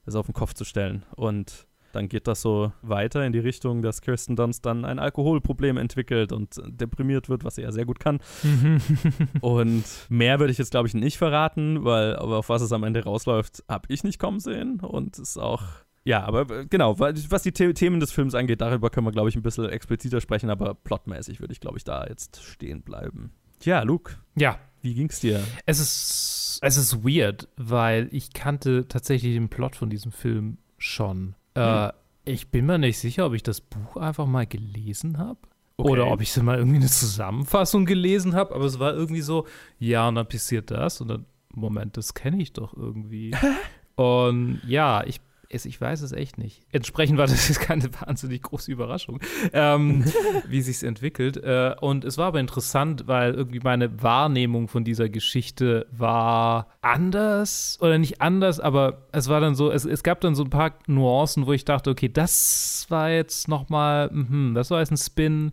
S5: es auf den Kopf zu stellen. Und dann geht das so weiter in die Richtung, dass Kirsten Dunst dann ein Alkoholproblem entwickelt und deprimiert wird, was sie ja sehr gut kann. und mehr würde ich jetzt, glaube ich, nicht verraten, weil aber auf was es am Ende rausläuft, habe ich nicht kommen sehen. Und ist auch. Ja, aber äh, genau, was die The Themen des Films angeht, darüber können wir, glaube ich, ein bisschen expliziter sprechen, aber plotmäßig würde ich, glaube ich, da jetzt stehen bleiben. Tja, Luke.
S6: Ja.
S5: Wie ging's dir?
S6: Es ist, es ist weird, weil ich kannte tatsächlich den Plot von diesem Film schon. Äh, ich bin mir nicht sicher, ob ich das Buch einfach mal gelesen habe.
S5: Okay.
S6: Oder ob ich so mal irgendwie eine Zusammenfassung gelesen habe, aber es war irgendwie so, ja, und dann passiert das und dann, Moment, das kenne ich doch irgendwie. und ja, ich, es, ich weiß es echt nicht. Entsprechend war das jetzt keine wahnsinnig große Überraschung, ähm, wie sich's entwickelt. Äh, und es war aber interessant, weil irgendwie meine Wahrnehmung von dieser Geschichte war anders oder nicht anders, aber es war dann so, es, es gab dann so ein paar Nuancen, wo ich dachte, okay, das war jetzt noch mal, mhm, das war jetzt ein Spin,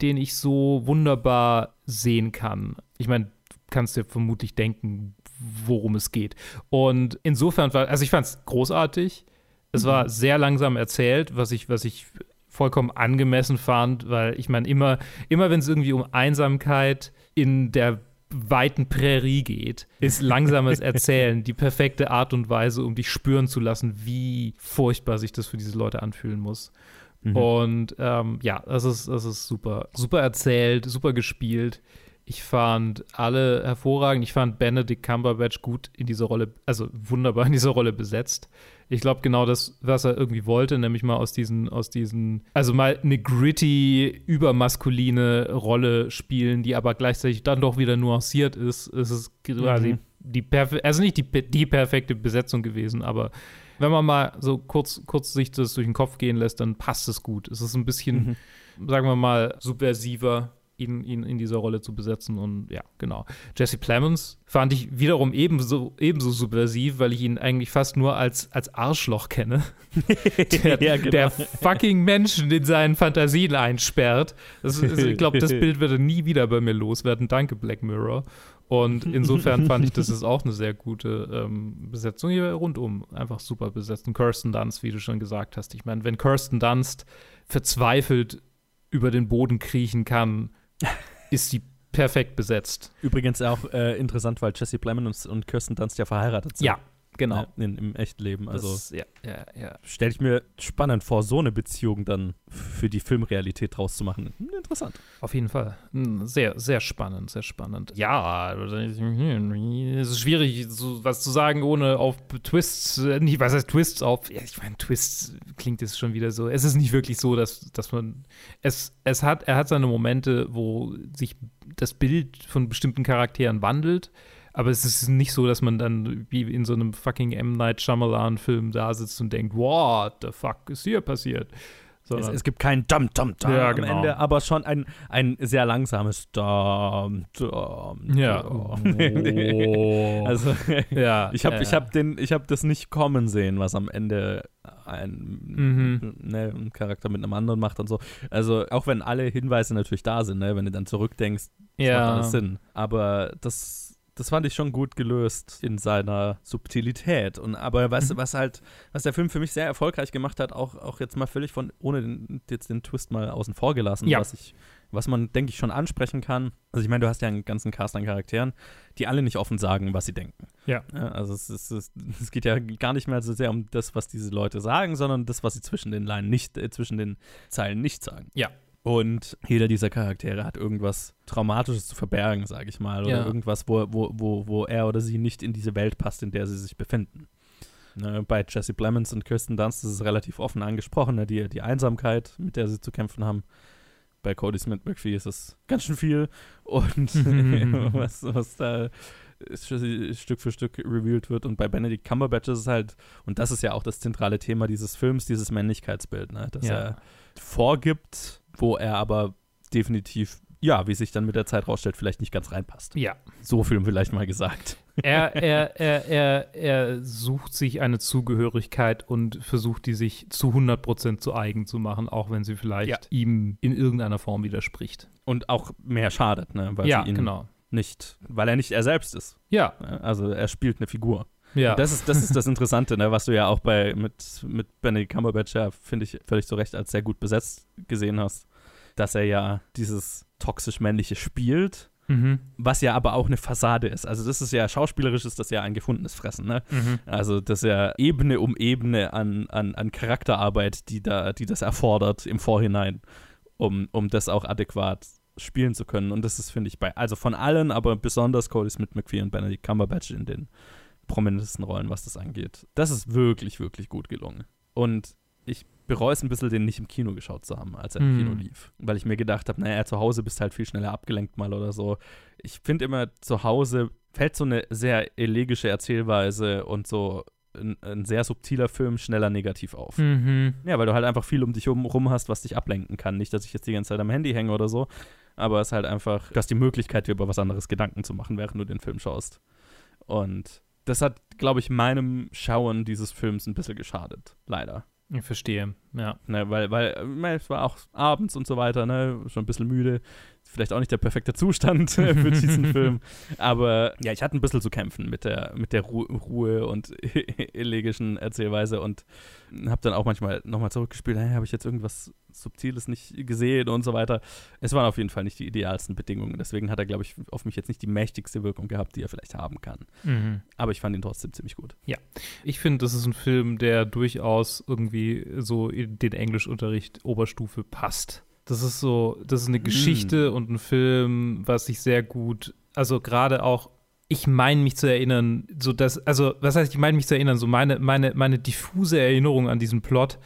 S6: den ich so wunderbar sehen kann. Ich meine, du kannst dir vermutlich denken, worum es geht. Und insofern war, also ich fand es großartig. Es war sehr langsam erzählt, was ich, was ich vollkommen angemessen fand, weil ich meine, immer, immer wenn es irgendwie um Einsamkeit in der weiten Prärie geht, ist langsames Erzählen die perfekte Art und Weise, um dich spüren zu lassen, wie furchtbar sich das für diese Leute anfühlen muss.
S5: Mhm.
S6: Und ähm, ja, das ist, das ist super. Super erzählt, super gespielt. Ich fand alle hervorragend. Ich fand Benedict Cumberbatch gut in dieser Rolle, also wunderbar in dieser Rolle besetzt. Ich glaube genau das, was er irgendwie wollte, nämlich mal aus diesen, aus diesen, also mal eine gritty, übermaskuline Rolle spielen, die aber gleichzeitig dann doch wieder nuanciert ist. Es ist quasi
S5: Mhm.
S6: die perfe also nicht die, die perfekte Besetzung gewesen, aber wenn man mal so kurz, kurz sich das durch den Kopf gehen lässt, dann passt es gut. Es ist ein bisschen, sagen wir mal, subversiver, ihn, ihn in dieser Rolle zu besetzen. Und ja, genau. Jesse Plemons fand ich wiederum ebenso, ebenso subversiv, weil ich ihn eigentlich fast nur als, als Arschloch kenne. der,
S5: Ja, genau.
S6: der fucking Menschen in seinen Fantasien einsperrt. Das ist, ich glaube, das Bild wird er nie wieder bei mir loswerden. Danke, Black Mirror. Und insofern fand ich, das ist auch eine sehr gute ähm, Besetzung hier rundum. Einfach super besetzt. Und Kirsten Dunst, wie du schon gesagt hast. Ich meine, wenn Kirsten Dunst verzweifelt über den Boden kriechen kann, ist sie perfekt besetzt.
S5: Übrigens auch äh, interessant, weil Jesse Plemons und Kirsten Dunst ja verheiratet sind.
S6: Ja, genau.
S5: In, Im echten Leben. Also
S6: Das- ja, ja, ja.
S5: stelle ich mir spannend vor, so eine Beziehung dann für die Filmrealität draus zu machen. Hm, Interessant.
S6: Auf jeden Fall. Hm, Sehr, sehr spannend, sehr spannend. Ja, es ist schwierig, so was zu sagen, ohne auf Twists, äh, nicht, was heißt Twists auf, ja, ich meine, Twists klingt jetzt schon wieder so. Es ist nicht wirklich so, dass, dass man, es, es hat, er hat seine Momente, wo sich das Bild von bestimmten Charakteren wandelt, aber es ist nicht so, dass man dann wie in so einem fucking M. Night Shyamalan-Film da sitzt und denkt, what the fuck ist hier passiert?
S5: Es, es gibt kein Dum Dum Dum
S6: Ja,
S5: am
S6: genau.
S5: Ende, aber schon ein, ein sehr langsames Dum Dum.
S6: Ja. Oh.
S5: also
S6: Ja,
S5: ich habe
S6: ja,
S5: ich habe den ich habe das nicht kommen sehen, was am Ende ein,
S6: Mhm.
S5: ne, ein Charakter mit einem anderen macht und so. Also auch wenn alle Hinweise natürlich da sind, ne, wenn du dann zurückdenkst, das
S6: Ja.
S5: macht alles Sinn. Aber das das fand ich schon gut gelöst in seiner Subtilität. Und aber was,
S6: Mhm.
S5: was halt, was der Film für mich sehr erfolgreich gemacht hat, auch, auch jetzt mal völlig von, ohne den, jetzt den Twist mal außen vor gelassen,
S6: Ja.
S5: was ich, was man, denke ich, schon ansprechen kann. Also ich meine, du hast ja einen ganzen Cast an Charakteren, die alle nicht offen sagen, was sie denken.
S6: Ja.
S5: also es, ist, es, es geht ja gar nicht mehr so sehr um das, was diese Leute sagen, sondern das, was sie zwischen den Line nicht, äh, zwischen den Zeilen nicht sagen.
S6: Ja.
S5: Und jeder dieser Charaktere hat irgendwas Traumatisches zu verbergen, sage ich mal. Oder
S6: Ja.
S5: irgendwas, wo, wo, wo, wo er oder sie nicht in diese Welt passt, in der sie sich befinden. Ne, bei Jesse Plemons und Kirsten Dunst ist es relativ offen angesprochen, ne, die, die Einsamkeit, mit der sie zu kämpfen haben. Bei Cody Smith McPhee ist es ganz schön viel. Und was, was da Stück für Stück revealed wird. Und bei Benedict Cumberbatch ist es halt, und das ist ja auch das zentrale Thema dieses Films, dieses Männlichkeitsbild, ne? dass
S6: Ja.
S5: er vorgibt, wo er aber definitiv, ja, wie sich dann mit der Zeit rausstellt, vielleicht nicht ganz reinpasst.
S6: Ja.
S5: So viel vielleicht mal gesagt.
S6: Er, er, er, er, er sucht sich eine Zugehörigkeit und versucht, die sich zu 100% zu eigen zu machen, auch wenn sie vielleicht
S5: Ja.
S6: ihm in irgendeiner Form widerspricht.
S5: Und auch mehr schadet, ne? Weil
S6: Ja, genau.
S5: nicht, weil er nicht er selbst ist.
S6: Ja.
S5: Also er spielt eine Figur.
S6: Ja.
S5: Und das ist, das ist das Interessante, ne, was du ja auch bei mit, mit Benedict Cumberbatch ja, finde ich, völlig zu Recht als sehr gut besetzt gesehen hast, dass er ja dieses toxisch-männliche spielt,
S6: Mhm.
S5: was ja aber auch eine Fassade ist. Also das ist ja, schauspielerisch ist das ja ein gefundenes Fressen, ne?
S6: Mhm.
S5: Also das ist ja Ebene um Ebene an, an, an Charakterarbeit, die da, die das erfordert im Vorhinein, um, um das auch adäquat spielen zu können. Und das ist, finde ich, bei, also von allen, aber besonders Cody Smith McPhee und Benedict Cumberbatch in den prominentesten Rollen, was das angeht. Das ist wirklich, wirklich gut gelungen. Und ich bereue es ein bisschen, den nicht im Kino geschaut zu haben, als er im
S6: Hm.
S5: Kino lief. Weil ich mir gedacht habe, naja, zu Hause bist halt viel schneller abgelenkt mal oder so. Ich finde immer, zu Hause fällt so eine sehr elegische Erzählweise und so ein, ein sehr subtiler Film schneller negativ auf.
S6: Mhm.
S5: Ja, weil du halt einfach viel um dich herum rum hast, was dich ablenken kann. Nicht, dass ich jetzt die ganze Zeit am Handy hänge oder so, aber es ist halt einfach, du hast die Möglichkeit, dir über was anderes Gedanken zu machen, während du den Film schaust. Und das hat, glaube ich, meinem Schauen dieses Films ein bisschen geschadet. Leider.
S6: Ich verstehe, ja.
S5: Ne, weil, weil, meine, es war auch abends und so weiter, ne, schon ein bisschen müde. Vielleicht auch nicht der perfekte Zustand für diesen Film. Aber ja, ich hatte ein bisschen zu kämpfen mit der, mit der Ru Ruhe und elegischen Erzählweise und habe dann auch manchmal nochmal zurückgespielt, hey, habe ich jetzt irgendwas Subtiles nicht gesehen und so weiter. Es waren auf jeden Fall nicht die idealsten Bedingungen. Deswegen hat er, glaube ich, auf mich jetzt nicht die mächtigste Wirkung gehabt, die er vielleicht haben kann.
S6: Mhm.
S5: Aber ich fand ihn trotzdem ziemlich gut.
S6: Ja, ich finde, das ist ein Film, der durchaus irgendwie so in den Englischunterricht Oberstufe passt. Das ist so, das ist eine Geschichte und ein Film, was sich sehr gut, also gerade auch, ich meine mich zu erinnern, so dass, also was heißt, ich meine mich zu erinnern, so meine, meine, meine diffuse Erinnerung an diesen Plot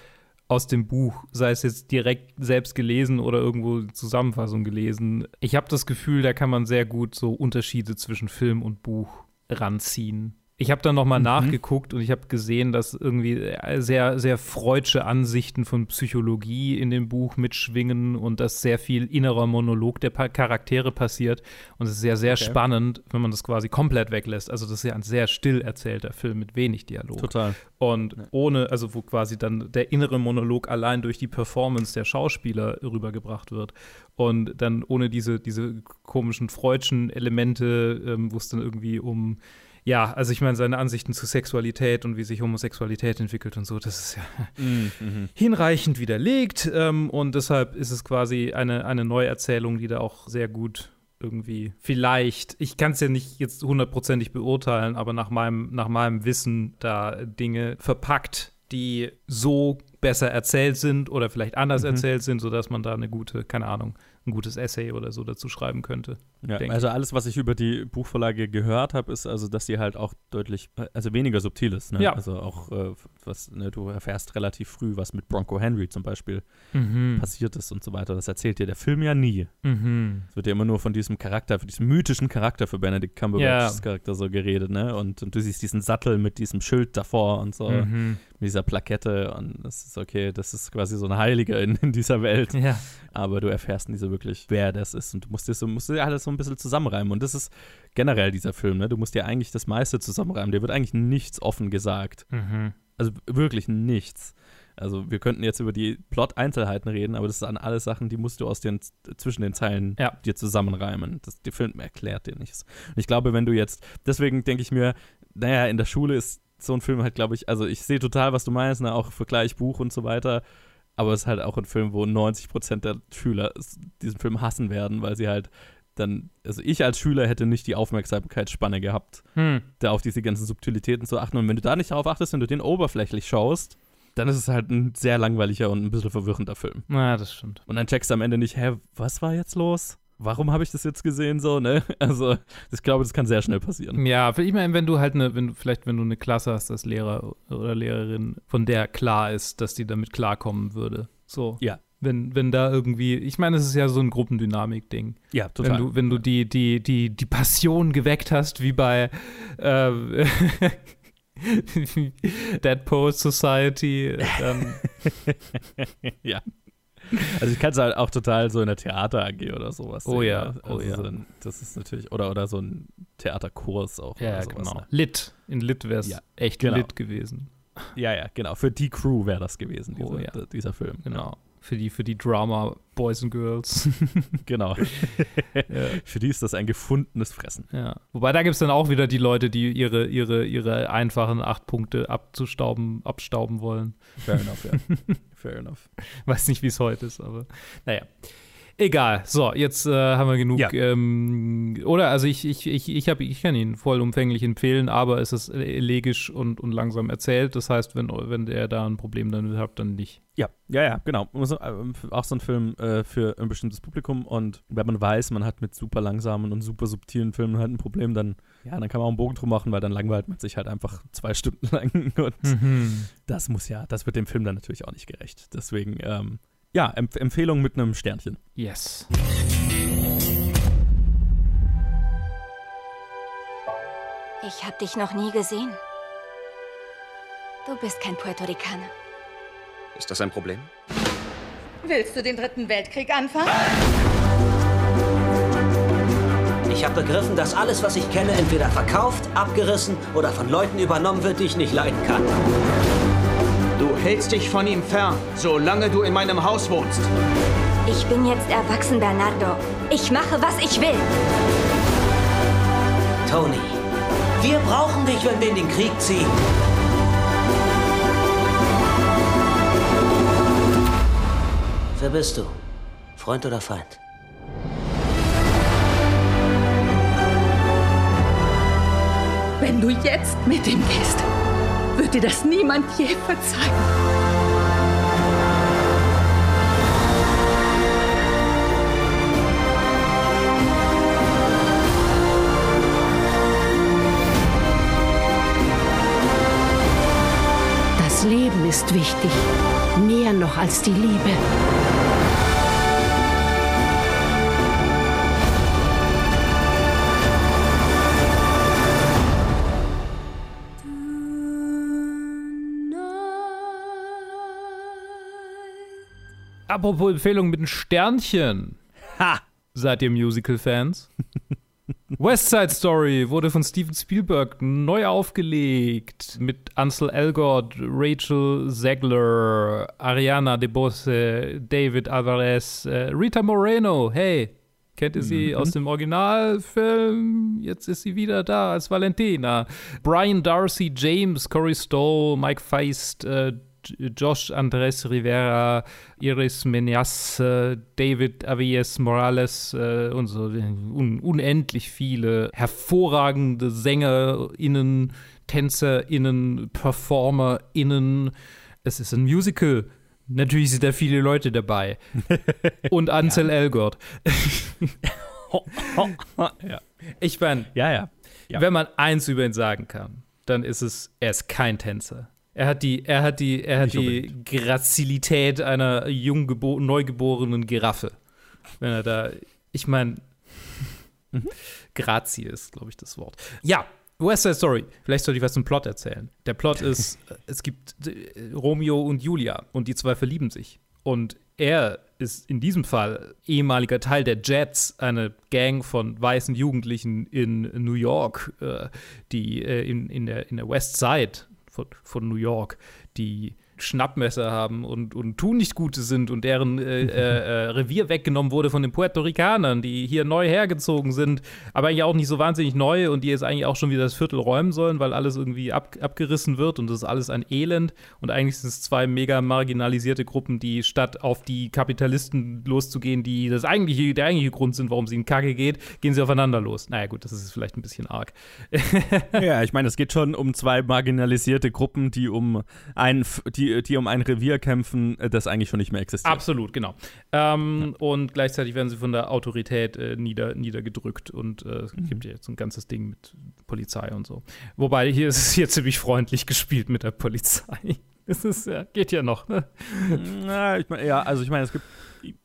S6: aus dem Buch, sei es jetzt direkt selbst gelesen oder irgendwo Zusammenfassung gelesen. Ich habe das Gefühl, da kann man sehr gut so Unterschiede zwischen Film und Buch ranziehen. Ich habe dann nochmal
S5: Mhm.
S6: nachgeguckt und ich habe gesehen, dass irgendwie äh, sehr, sehr freudsche Ansichten von Psychologie in dem Buch mitschwingen und dass sehr viel innerer Monolog der Charaktere passiert. Und es ist sehr, sehr
S5: Okay.
S6: spannend, wenn man das quasi komplett weglässt. Also, das ist ja ein sehr still erzählter Film mit wenig Dialog.
S5: Total.
S6: Und ohne, also wo quasi dann der innere Monolog allein durch die Performance der Schauspieler rübergebracht wird. Und dann ohne diese, diese komischen freudschen Elemente, ähm, wo es dann irgendwie um, ja, also ich meine, seine Ansichten zu Sexualität und wie sich Homosexualität entwickelt und so, das ist ja
S5: Mhm.
S6: hinreichend widerlegt. Ähm, und deshalb ist es quasi eine, eine Neuerzählung, die da auch sehr gut irgendwie vielleicht, ich kann es ja nicht jetzt hundertprozentig beurteilen, aber nach meinem, nach meinem Wissen da Dinge verpackt, die so besser erzählt sind oder vielleicht anders
S5: Mhm.
S6: erzählt sind, sodass man da eine gute, keine Ahnung, ein gutes Essay oder so dazu schreiben könnte.
S5: Ja, also alles, was ich über die Buchvorlage gehört habe, ist also, dass sie halt auch deutlich, also weniger subtil ist. Ne?
S6: Ja.
S5: Also auch, äh, was, ne, du erfährst relativ früh, was mit Bronco Henry zum Beispiel
S6: Mhm.
S5: passiert ist und so weiter. Das erzählt dir der Film ja nie.
S6: Mhm.
S5: Es wird ja immer nur von diesem Charakter, von diesem mythischen Charakter für Benedict Cumberbatchs
S6: Ja.
S5: Charakter so geredet, ne? Und, und du siehst diesen Sattel mit diesem Schild davor und so,
S6: Mhm.
S5: Mit dieser Plakette und das ist okay, das ist quasi so ein Heiliger in, in dieser Welt.
S6: Ja.
S5: Aber du erfährst nie so wirklich, wer das ist und du musst dir so, musst dir alles so ein bisschen zusammenreimen. Und das ist generell dieser Film, ne? Du musst dir eigentlich das meiste zusammenreimen. Dir wird eigentlich nichts offen gesagt.
S6: Mhm.
S5: Also wirklich nichts. Also wir könnten jetzt über die Plot-Einzelheiten reden, aber das sind alles Sachen, die musst du aus den zwischen den Zeilen
S6: Ja.
S5: dir zusammenreimen. Das, der Film erklärt dir nichts. Und ich glaube, wenn du jetzt, deswegen denke ich mir, naja, in der Schule ist so ein Film halt, glaube ich, also ich sehe total, was du meinst, ne, auch Vergleich Buch und so weiter. Aber es ist halt auch ein Film, wo 90% der Schüler diesen Film hassen werden, weil sie halt dann, also ich als Schüler hätte nicht die Aufmerksamkeitsspanne gehabt,
S6: Hm.
S5: da auf diese ganzen Subtilitäten zu achten. Und wenn du da nicht darauf achtest, wenn du den oberflächlich schaust, dann ist es halt ein sehr langweiliger und ein bisschen verwirrender Film.
S6: Ja, das stimmt.
S5: Und dann checkst du am Ende nicht, hä, was war jetzt los? Warum habe ich das jetzt gesehen so, ne? Also, ich glaube, das kann sehr schnell passieren.
S6: Ja, ich meine, wenn du halt eine, wenn du, vielleicht wenn du eine Klasse hast als Lehrer oder Lehrerin, von der klar ist, dass die damit klarkommen würde. So.
S5: Ja.
S6: Wenn, wenn da irgendwie, ich meine, es ist ja so ein Gruppendynamik-Ding.
S5: Ja, total.
S6: Wenn du, wenn du die, die, die, die Passion geweckt hast, wie bei äh, Dead Poets Society, dann
S5: ja. Also ich kann es halt auch total so in der Theater AG oder sowas
S6: Oh
S5: sehen,
S6: ja,
S5: ne?
S6: oh
S5: also
S6: ja.
S5: So ein, das ist natürlich, oder, oder so ein Theaterkurs auch.
S6: Ja,
S5: sowas,
S6: genau.
S5: Ne?
S6: Lit. In Lit wäre es
S5: Ja,
S6: echt
S5: genau.
S6: lit gewesen.
S5: Ja, ja, genau. Für die Crew wäre das gewesen, dieser,
S6: Oh ja.
S5: dieser Film.
S6: Genau. Für die, für die Drama Boys and Girls.
S5: Genau. Für die ist das ein gefundenes Fressen.
S6: Ja. Wobei da gibt es dann auch wieder die Leute, die ihre, ihre, ihre einfachen acht Punkte abzustauben, abstauben wollen.
S5: Fair enough, ja. Fair enough.
S6: Weiß nicht, wie es heute ist, aber naja. Egal. So, jetzt äh, haben wir genug.
S5: Ja.
S6: Ähm, oder, also ich, ich, ich, ich, hab- ich kann ihn vollumfänglich empfehlen, aber es ist elegisch und, und langsam erzählt. Das heißt, wenn, wenn der da ein Problem damit hat, dann nicht.
S5: Ja, ja, ja, genau. Ähm, Auch so ein Film äh, für ein bestimmtes Publikum und wenn man weiß, man hat mit super langsamen und super subtilen Filmen halt ein Problem, dann, ja, dann kann man auch einen Bogen drum machen, weil dann langweilt man sich halt einfach zwei Stunden lang und
S6: Mhm.
S5: das muss ja, das wird dem Film dann natürlich auch nicht gerecht. Deswegen, ähm, ja, Empf Empfehlung mit einem Sternchen.
S6: Yes.
S18: Ich habe dich noch nie gesehen. Du bist kein Puerto Ricaner.
S19: Ist das ein Problem?
S20: Willst du den dritten Weltkrieg anfangen?
S21: Ich habe begriffen, dass alles, was ich kenne, entweder verkauft, abgerissen oder von Leuten übernommen wird, die ich nicht leiden kann.
S22: Du hältst dich von ihm fern, solange du in meinem Haus wohnst.
S18: Ich bin jetzt erwachsen, Bernardo. Ich mache, was ich will.
S21: Tony, wir brauchen dich, wenn wir in den Krieg ziehen. Wer bist du? Freund oder Feind?
S20: Wenn du jetzt mit ihm gehst, wird dir das niemand je verzeihen.
S23: Das Leben ist wichtig, mehr noch als die Liebe.
S6: Apropos Empfehlung mit einem Sternchen. Ha! Seid ihr Musical-Fans? West Side Story wurde von Steven Spielberg neu aufgelegt mit Ansel Elgort, Rachel Zegler, Ariana DeBose, David Alvarez, äh, Rita Moreno. Hey, kennt ihr sie
S5: Mhm.
S6: aus dem Originalfilm? Jetzt ist sie wieder da als Valentina. Brian Darcy, James, Corey Stoll, Mike Feist, äh, Josh Andres Rivera, Iris Menias, äh, David Avies Morales äh, und so un unendlich viele hervorragende SängerInnen, TänzerInnen, PerformerInnen. Es ist ein Musical. Natürlich sind da viele Leute dabei. und Ansel Elgort.
S5: ja.
S6: Ich meine,
S5: Ja, ja. Ja.
S6: wenn man eins über ihn sagen kann, dann ist es, er ist kein Tänzer. Er hat die, er hat die, er hat
S5: Nicht
S6: die Grazilität einer jung neugeborenen Giraffe. Wenn er da, ich meine, Grazie ist, glaube ich, das Wort. Ja, West Side Story. Vielleicht sollte ich was zum Plot erzählen. Der Plot ist, es gibt äh, Romeo und Julia und die zwei verlieben sich. Und er ist in diesem Fall ehemaliger Teil der Jets, eine Gang von weißen Jugendlichen in New York, äh, die äh, in, in, der, in der West Side von, von New York, die Schnappmesser haben und, und tun nicht Gute sind und deren äh, äh, äh, Revier weggenommen wurde von den Puerto Ricanern, die hier neu hergezogen sind, aber eigentlich auch nicht so wahnsinnig neu und die jetzt eigentlich auch schon wieder das Viertel räumen sollen, weil alles irgendwie ab, abgerissen wird und das ist alles ein Elend und eigentlich sind es zwei mega marginalisierte Gruppen, die statt auf die Kapitalisten loszugehen, die das eigentliche, der eigentliche Grund sind, warum sie in Kacke geht, gehen sie aufeinander los. Naja gut, das ist vielleicht ein bisschen arg.
S5: ja, ich meine, es geht schon um zwei marginalisierte Gruppen, die um ein, die, die um ein Revier kämpfen, äh, das eigentlich schon nicht mehr existiert.
S6: Absolut, genau. Ähm, ja. Und gleichzeitig werden sie von der Autorität äh, nieder, niedergedrückt und äh, es mhm. gibt ja jetzt ein ganzes Ding mit Polizei und so. Wobei hier ist es hier ziemlich freundlich gespielt mit der Polizei. Es ist, ja, geht ja noch, ne?
S5: Na, ich mein, ja, also ich meine, es gibt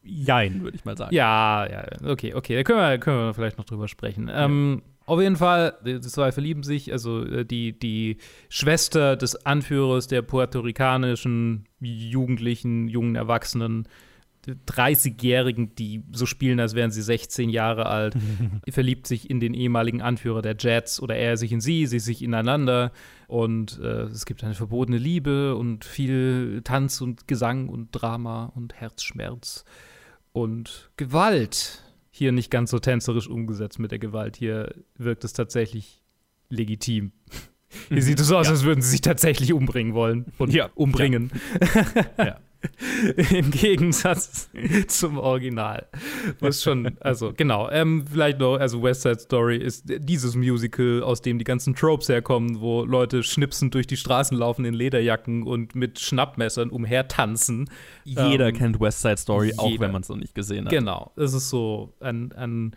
S5: Jein, würde ich mal sagen.
S6: Ja, ja, okay, okay. Da können wir, können wir vielleicht noch drüber sprechen. Ja. Ähm, auf jeden Fall, die zwei verlieben sich. Also äh, die, die Schwester des Anführers der puerto-ricanischen Jugendlichen, jungen Erwachsenen, 30-Jährigen, die so spielen, als wären sie 16 Jahre alt, verliebt sich in den ehemaligen Anführer der Jets oder er sich in sie, sie sich ineinander. Und äh, es gibt eine verbotene Liebe und viel Tanz und Gesang und Drama und Herzschmerz und Gewalt hier nicht ganz so tänzerisch umgesetzt mit der Gewalt. Hier wirkt es tatsächlich legitim. Hier sieht es so aus, ja. als würden sie sich tatsächlich umbringen wollen und ja. umbringen. Ja. ja. Im Gegensatz zum Original. Was schon, also genau, ähm, vielleicht noch, also West Side Story ist dieses Musical, aus dem die ganzen Tropes herkommen, wo Leute schnipsend durch die Straßen laufen in Lederjacken und mit Schnappmessern umhertanzen.
S5: Jeder ähm, kennt West Side Story, jeder. auch wenn man es noch nicht gesehen hat.
S6: Genau, es ist so ein, ein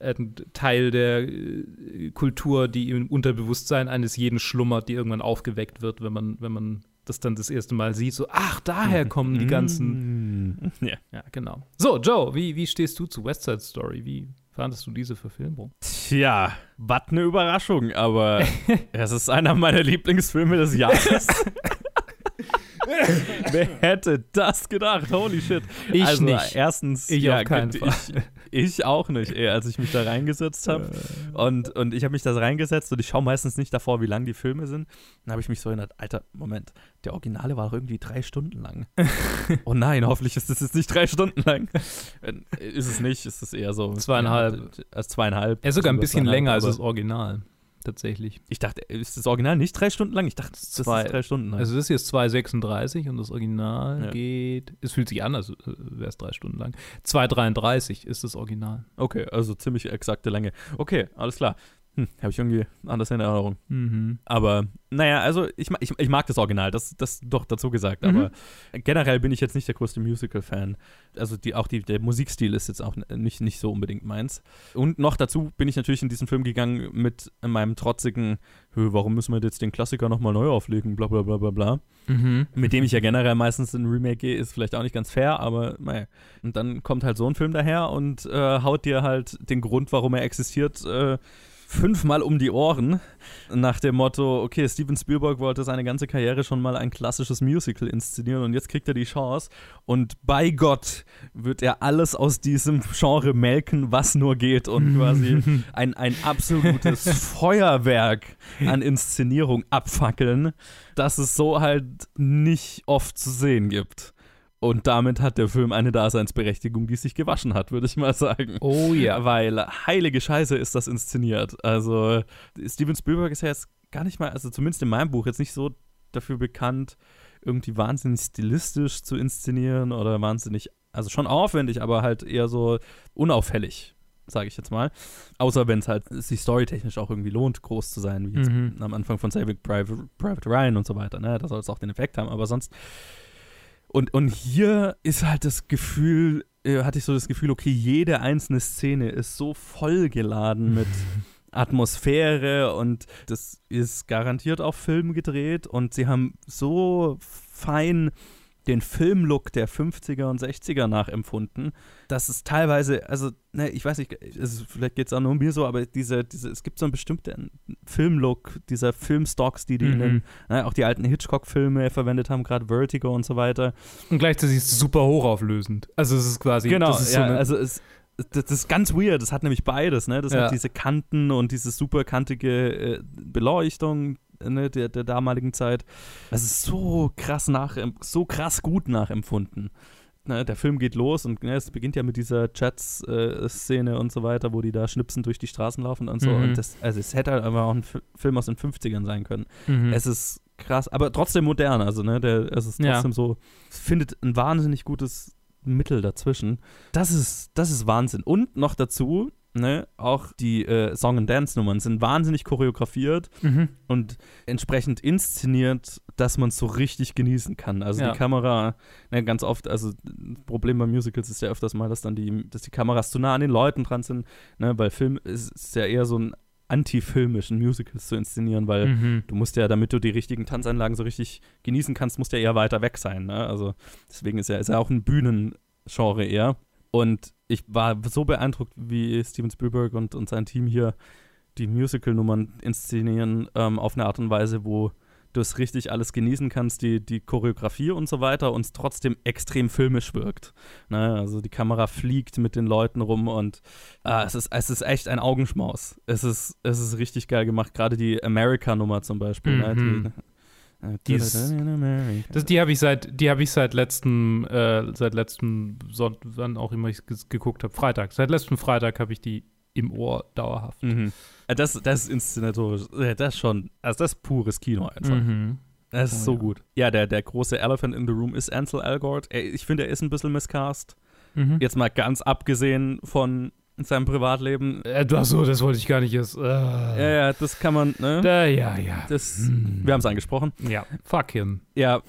S6: ein Teil der äh, Kultur, die im Unterbewusstsein eines jeden schlummert, die irgendwann aufgeweckt wird, wenn man, wenn man das dann das erste Mal sieht, so, ach, daher kommen die ganzen. Ja, ja genau. So, Joe, wie, wie stehst du zu West Side Story? Wie fandest du diese Verfilmung?
S5: Tja, was eine Überraschung, aber es ist einer meiner Lieblingsfilme des Jahres. Wer hätte das gedacht? Holy shit.
S6: Ich
S5: also,
S6: nicht.
S5: erstens,
S6: ich
S5: ja,
S6: auf keinen Fall.
S5: Ich, ich auch nicht, ey, als ich mich da reingesetzt habe. und, und ich habe mich da reingesetzt und ich schaue meistens nicht davor, wie lang die Filme sind. Dann habe ich mich so erinnert, Alter, Moment, der Originale war irgendwie drei Stunden lang. oh nein, hoffentlich ist das jetzt nicht drei Stunden lang. ist es nicht, ist es eher so.
S6: Zweieinhalb.
S5: Ja, zweieinhalb.
S6: Er ist sogar ein bisschen länger als das Original tatsächlich.
S5: Ich dachte, ist das Original nicht drei Stunden lang? Ich dachte, das
S6: zwei,
S5: ist drei Stunden lang.
S6: Also das ist jetzt 2,36 und das Original ja. geht, es fühlt sich an, als wäre es drei Stunden lang. 2,33 ist das Original.
S5: Okay, also ziemlich exakte Länge. Okay, alles klar. Hm, Habe ich irgendwie anders in Erinnerung.
S6: Mhm.
S5: Aber naja, also ich, ich, ich mag das Original, das, das doch dazu gesagt. Mhm. Aber generell bin ich jetzt nicht der größte Musical-Fan. Also die, auch die, der Musikstil ist jetzt auch nicht, nicht so unbedingt meins. Und noch dazu bin ich natürlich in diesen Film gegangen mit meinem trotzigen, warum müssen wir jetzt den Klassiker nochmal neu auflegen, bla bla bla bla bla.
S6: Mhm.
S5: Mit dem ich ja generell meistens in Remake gehe, ist vielleicht auch nicht ganz fair, aber naja. Und dann kommt halt so ein Film daher und äh, haut dir halt den Grund, warum er existiert, äh, fünfmal um die Ohren nach dem Motto, okay, Steven Spielberg wollte seine ganze Karriere schon mal ein klassisches Musical inszenieren und jetzt kriegt er die Chance und bei Gott wird er alles aus diesem Genre melken, was nur geht und quasi ein, ein absolutes Feuerwerk an Inszenierung abfackeln, das es so halt nicht oft zu sehen gibt. Und damit hat der Film eine Daseinsberechtigung, die sich gewaschen hat, würde ich mal sagen.
S6: Oh ja.
S5: Weil heilige Scheiße ist das inszeniert. Also Steven Spielberg ist ja jetzt gar nicht mal, also zumindest in meinem Buch, jetzt nicht so dafür bekannt, irgendwie wahnsinnig stilistisch zu inszenieren oder wahnsinnig, also schon aufwendig, aber halt eher so unauffällig, sage ich jetzt mal. Außer wenn es halt sich storytechnisch auch irgendwie lohnt, groß zu sein, wie jetzt mhm. am Anfang von Saving Private, Private Ryan und so weiter. Ne? Da soll es auch den Effekt haben, aber sonst und, und hier ist halt das Gefühl, äh, hatte ich so das Gefühl, okay, jede einzelne Szene ist so vollgeladen mit Atmosphäre und das ist garantiert auf Film gedreht und sie haben so fein den Filmlook der 50er und 60er nachempfunden. Das ist teilweise, also, ne, ich weiß nicht, also vielleicht geht es auch nur um mir so, aber diese, diese, es gibt so einen bestimmten Filmlook, dieser Filmstocks, die die mhm. in den, ne, auch die alten Hitchcock-Filme verwendet haben, gerade Vertigo und so weiter.
S6: Und gleichzeitig ist es super hochauflösend. Also es ist quasi,
S5: genau,
S6: das ist
S5: ja, so also es das ist ganz weird. Das hat nämlich beides, ne? Das ja. hat diese Kanten und diese superkantige äh, Beleuchtung, ne, der, der damaligen Zeit. Es ist so krass nach, so krass gut nachempfunden. Ne, der Film geht los und ne, es beginnt ja mit dieser Jets-Szene äh, und so weiter, wo die da schnipsen durch die Straßen laufen und so. Mhm. Und das, also es hätte halt einfach auch ein F Film aus den 50ern sein können. Mhm. Es ist krass, aber trotzdem modern. Also, ne, der, es ist trotzdem ja. so, es findet ein wahnsinnig gutes Mittel dazwischen. Das ist, das ist Wahnsinn. Und noch dazu, Ne, auch die äh, Song- and Dance-Nummern sind wahnsinnig choreografiert mhm. und entsprechend inszeniert, dass man es so richtig genießen kann. Also ja. die Kamera, ne, ganz oft, also das Problem bei Musicals ist ja öfters mal, dass dann die, dass die Kameras zu nah an den Leuten dran sind, ne, weil Film ist, ist ja eher so ein antifilmischen Musicals zu inszenieren, weil mhm. du musst ja, damit du die richtigen Tanzanlagen so richtig genießen kannst, musst ja eher weiter weg sein. Ne? Also deswegen ist ja, ist ja auch ein Bühnengenre eher. Und ich war so beeindruckt, wie Steven Spielberg und, und sein Team hier die Musical-Nummern inszenieren, ähm, auf eine Art und Weise, wo du es richtig alles genießen kannst, die, die Choreografie und so weiter, und es trotzdem extrem filmisch wirkt. Ne? Also die Kamera fliegt mit den Leuten rum und äh, es, ist, es ist echt ein Augenschmaus. Es ist, es ist richtig geil gemacht, gerade die America-Nummer zum Beispiel. Mhm. Ne? Die,
S6: äh, die, ist, das, die habe ich seit, die habe ich seit letztem, äh, seit letztem Sonntag, wann auch immer ich geguckt habe, Freitag. Seit letztem Freitag habe ich die im Ohr dauerhaft.
S5: Mhm. Äh, das, das ist inszenatorisch, äh, das ist schon, also das ist pures Kino einfach. Mhm. Das ist oh, so ja. gut. Ja, der, der große Elephant in the Room ist Ansel Elgort. Ich finde, er ist ein bisschen miscast. Mhm. Jetzt mal ganz abgesehen von seinem Privatleben.
S6: Äh, ach so, das wollte ich gar nicht jetzt. Äh.
S5: Ja, ja, das kann man, ne?
S6: Da, ja, ja.
S5: Das, hm. Wir haben es angesprochen.
S6: Ja, fuck him.
S5: Ja,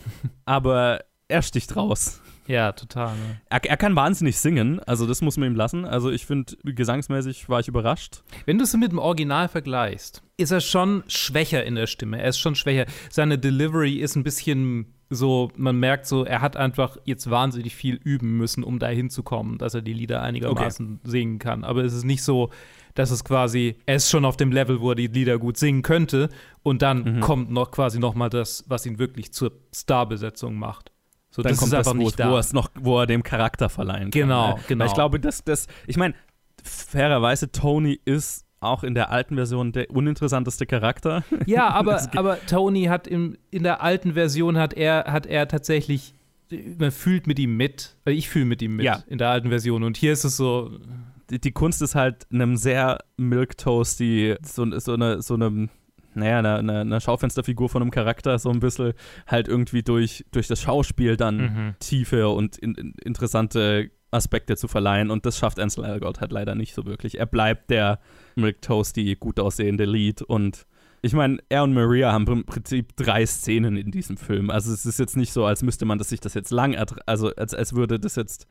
S5: aber er sticht raus.
S6: Ja, total. Ne?
S5: Er, er, kann wahnsinnig singen, also das muss man ihm lassen. Also ich finde, gesangsmäßig war ich überrascht.
S6: Wenn du es mit dem Original vergleichst, ist er schon schwächer in der Stimme. Er ist schon schwächer. Seine Delivery ist ein bisschen so, man merkt so, er hat einfach jetzt wahnsinnig viel üben müssen, um da hinzukommen, dass er die Lieder einigermaßen okay. singen kann. Aber es ist nicht so, dass es quasi, er ist schon auf dem Level, wo er die Lieder gut singen könnte und dann mhm. kommt noch quasi noch mal das, was ihn wirklich zur Starbesetzung macht.
S5: So, dann kommt das, wo, wo, es noch, wo er dem Charakter verleihen
S6: kann. Genau,
S5: ne?
S6: genau.
S5: Ich glaube, dass das, ich meine, fairerweise, Tony ist auch in der alten Version der uninteressanteste Charakter.
S6: Ja, aber, aber Tony hat im, in der alten Version hat er, hat er tatsächlich, man fühlt mit ihm mit. Ich fühle mit ihm mit ja. in der alten Version. Und hier ist es so.
S5: Die, die Kunst ist halt einem sehr Milktoasty, so, so eine, so einem naja, eine, eine, eine, Schaufensterfigur von einem Charakter so ein bisschen halt irgendwie durch, durch das Schauspiel dann mhm. Tiefe und in, in, interessante Aspekte zu verleihen und das schafft Ansel Elgort halt leider nicht so wirklich. Er bleibt der Milk Toasty, gut aussehende Lead und ich meine, er und Maria haben im Prinzip drei Szenen in diesem Film. Also es ist jetzt nicht so, als müsste man das sich das jetzt lang, also als, als würde das jetzt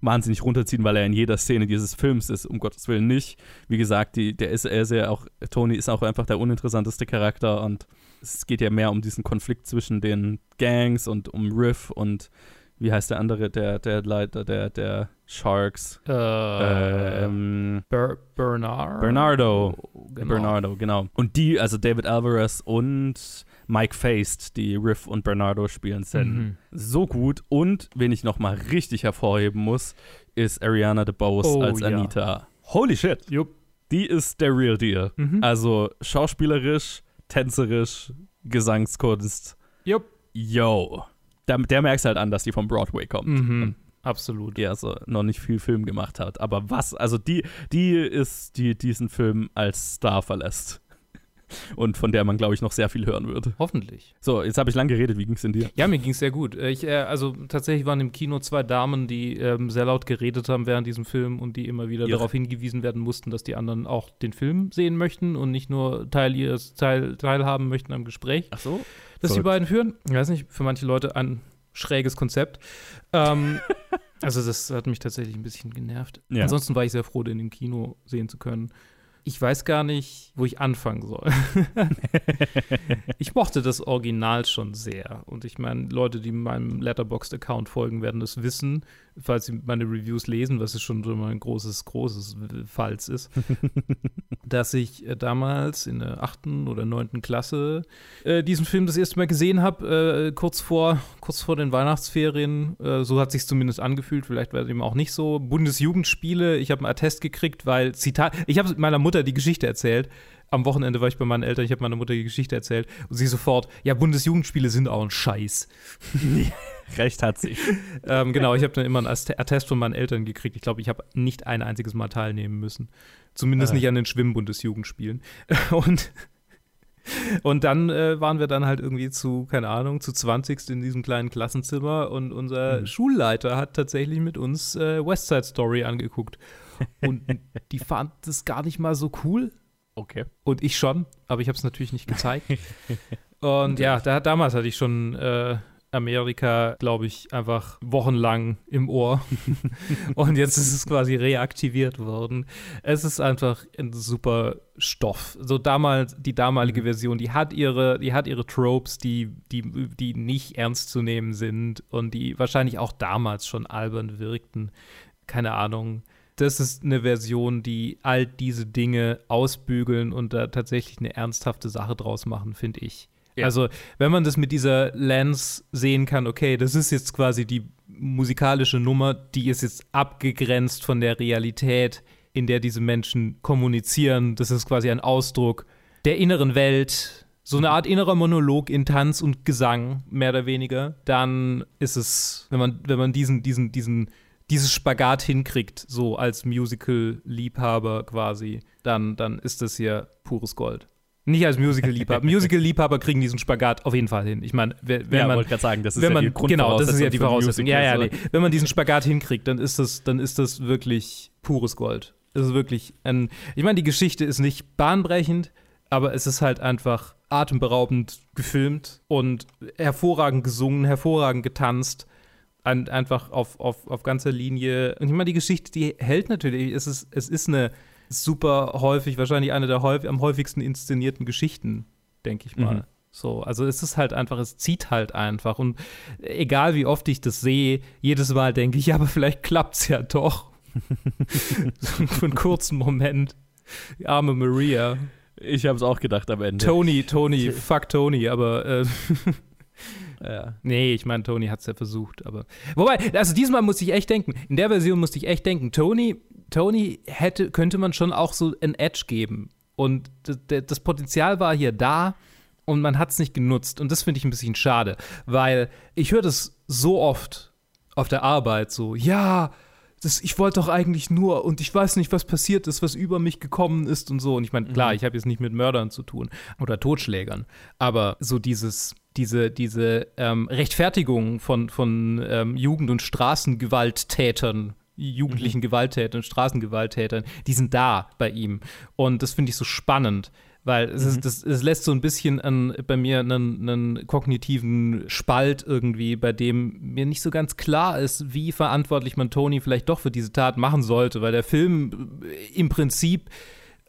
S5: wahnsinnig runterziehen, weil er in jeder Szene dieses Films ist, um Gottes Willen nicht. Wie gesagt, die, der ist er sehr auch, Tony ist auch einfach der uninteressanteste Charakter und es geht ja mehr um diesen Konflikt zwischen den Gangs und um Riff und wie heißt der andere, der, der Leiter der, der Sharks?
S6: Uh, ähm, Ber Bernard?
S5: Bernardo. Genau. Bernardo, genau. Und die, also David Alvarez und Mike Faced, die Riff und Bernardo spielen, sind mhm. so gut. Und, wen ich nochmal richtig hervorheben muss, ist Ariana DeBose oh, als Anita. Ja. Holy shit.
S6: Jupp.
S5: Die ist der Real Deal. Mhm. Also schauspielerisch, tänzerisch, Gesangskunst.
S6: Jupp.
S5: Yo. Der, der merkst halt an, dass die vom Broadway kommt.
S6: Mhm. Absolut.
S5: Ja, also noch nicht viel Film gemacht hat. Aber was, also die, die ist, die diesen Film als Star verlässt und von der man, glaube ich, noch sehr viel hören wird.
S6: Hoffentlich.
S5: So, jetzt habe ich lang geredet. Wie ging es denn dir?
S6: Ja, mir ging es sehr gut. Ich, äh, also tatsächlich waren im Kino zwei Damen, die ähm, sehr laut geredet haben während diesem Film und die immer wieder ja. darauf hingewiesen werden mussten, dass die anderen auch den Film sehen möchten und nicht nur Teil ihres Teil, teilhaben möchten am Gespräch.
S5: Ach so?
S6: Das die beiden führen. Ich weiß nicht, für manche Leute ein schräges Konzept. Ähm, also das hat mich tatsächlich ein bisschen genervt. Ja. Ansonsten war ich sehr froh, den im Kino sehen zu können ich weiß gar nicht, wo ich anfangen soll. ich mochte das Original schon sehr. Und ich meine, Leute, die meinem Letterboxd-Account folgen, werden das wissen, falls sie meine Reviews lesen, was es schon so ein großes, großes Falls ist, dass ich äh, damals in der achten oder neunten Klasse äh, diesen Film das erste Mal gesehen habe, äh, kurz, vor, kurz vor den Weihnachtsferien. Äh, so hat sich zumindest angefühlt, vielleicht war es eben auch nicht so. Bundesjugendspiele, ich habe einen Attest gekriegt, weil Zitat, ich habe meiner Mutter die Geschichte erzählt, am Wochenende war ich bei meinen Eltern, ich habe meiner Mutter die Geschichte erzählt und sie sofort, ja, Bundesjugendspiele sind auch ein Scheiß.
S5: Recht hat sie.
S6: ähm, genau, ich habe dann immer einen Attest von meinen Eltern gekriegt. Ich glaube, ich habe nicht ein einziges Mal teilnehmen müssen. Zumindest äh. nicht an den Schwimmbundesjugendspielen. und und dann äh, waren wir dann halt irgendwie zu, keine Ahnung, zu 20 in diesem kleinen Klassenzimmer und unser mhm. Schulleiter hat tatsächlich mit uns äh, West Side Story angeguckt. Und die fand das gar nicht mal so cool.
S5: Okay.
S6: Und ich schon, aber ich habe es natürlich nicht gezeigt. Und ja, da, damals hatte ich schon äh, Amerika, glaube ich, einfach wochenlang im Ohr. und jetzt ist es quasi reaktiviert worden. Es ist einfach ein super Stoff. So damals, die damalige mhm. Version, die hat ihre, die hat ihre Tropes, die, die, die nicht ernst zu nehmen sind und die wahrscheinlich auch damals schon albern wirkten. Keine Ahnung. Das ist eine Version, die all diese Dinge ausbügeln und da tatsächlich eine ernsthafte Sache draus machen, finde ich. Ja. Also, wenn man das mit dieser Lens sehen kann, okay, das ist jetzt quasi die musikalische Nummer, die ist jetzt abgegrenzt von der Realität, in der diese Menschen kommunizieren. Das ist quasi ein Ausdruck der inneren Welt, so eine Art innerer Monolog in Tanz und Gesang, mehr oder weniger. Dann ist es, wenn man, wenn man diesen, diesen, diesen, dieses Spagat hinkriegt, so als Musical-Liebhaber quasi, dann, dann ist das hier pures Gold. Nicht als Musical-Liebhaber. Musical-Liebhaber kriegen diesen Spagat auf jeden Fall hin. Ich meine, wenn
S5: ja,
S6: man.
S5: wollte gerade sagen, das ist
S6: wenn
S5: ja
S6: man,
S5: die
S6: Genau, das ist ja die Voraussetzung. Ja, ja,
S5: nee.
S6: Wenn man diesen Spagat hinkriegt, dann ist das, dann ist das wirklich pures Gold. Es ist wirklich ein. Ich meine, die Geschichte ist nicht bahnbrechend, aber es ist halt einfach atemberaubend gefilmt und hervorragend gesungen, hervorragend getanzt. Ein, einfach auf, auf, auf ganzer Linie. Und ich meine, die Geschichte, die hält natürlich. Es ist, es ist eine super häufig, wahrscheinlich eine der häufig, am häufigsten inszenierten Geschichten, denke ich mal. Mhm. So, also es ist halt einfach, es zieht halt einfach. Und egal wie oft ich das sehe, jedes Mal denke ich, ja, aber vielleicht klappt es ja doch. Für einen kurzen Moment. Die arme Maria.
S5: Ich habe es auch gedacht am Ende.
S6: Tony, Tony, fuck Tony, aber äh, ja. Nee, ich meine, Tony hat es ja versucht, aber. Wobei, also diesmal musste ich echt denken, in der Version musste ich echt denken, Tony Tony hätte, könnte man schon auch so ein Edge geben. Und das Potenzial war hier da und man hat es nicht genutzt. Und das finde ich ein bisschen schade, weil ich höre das so oft auf der Arbeit so, ja, das, ich wollte doch eigentlich nur und ich weiß nicht, was passiert ist, was über mich gekommen ist und so. Und ich meine, klar, mhm. ich habe jetzt nicht mit Mördern zu tun oder Totschlägern, aber so dieses, diese, diese ähm, Rechtfertigung von, von ähm, Jugend- und Straßengewalttätern jugendlichen mhm. Gewalttätern, Straßengewalttätern, die sind da bei ihm. Und das finde ich so spannend, weil es, ist, mhm. das, es lässt so ein bisschen an, bei mir einen, einen, kognitiven Spalt irgendwie, bei dem mir nicht so ganz klar ist, wie verantwortlich man Tony vielleicht doch für diese Tat machen sollte, weil der Film im Prinzip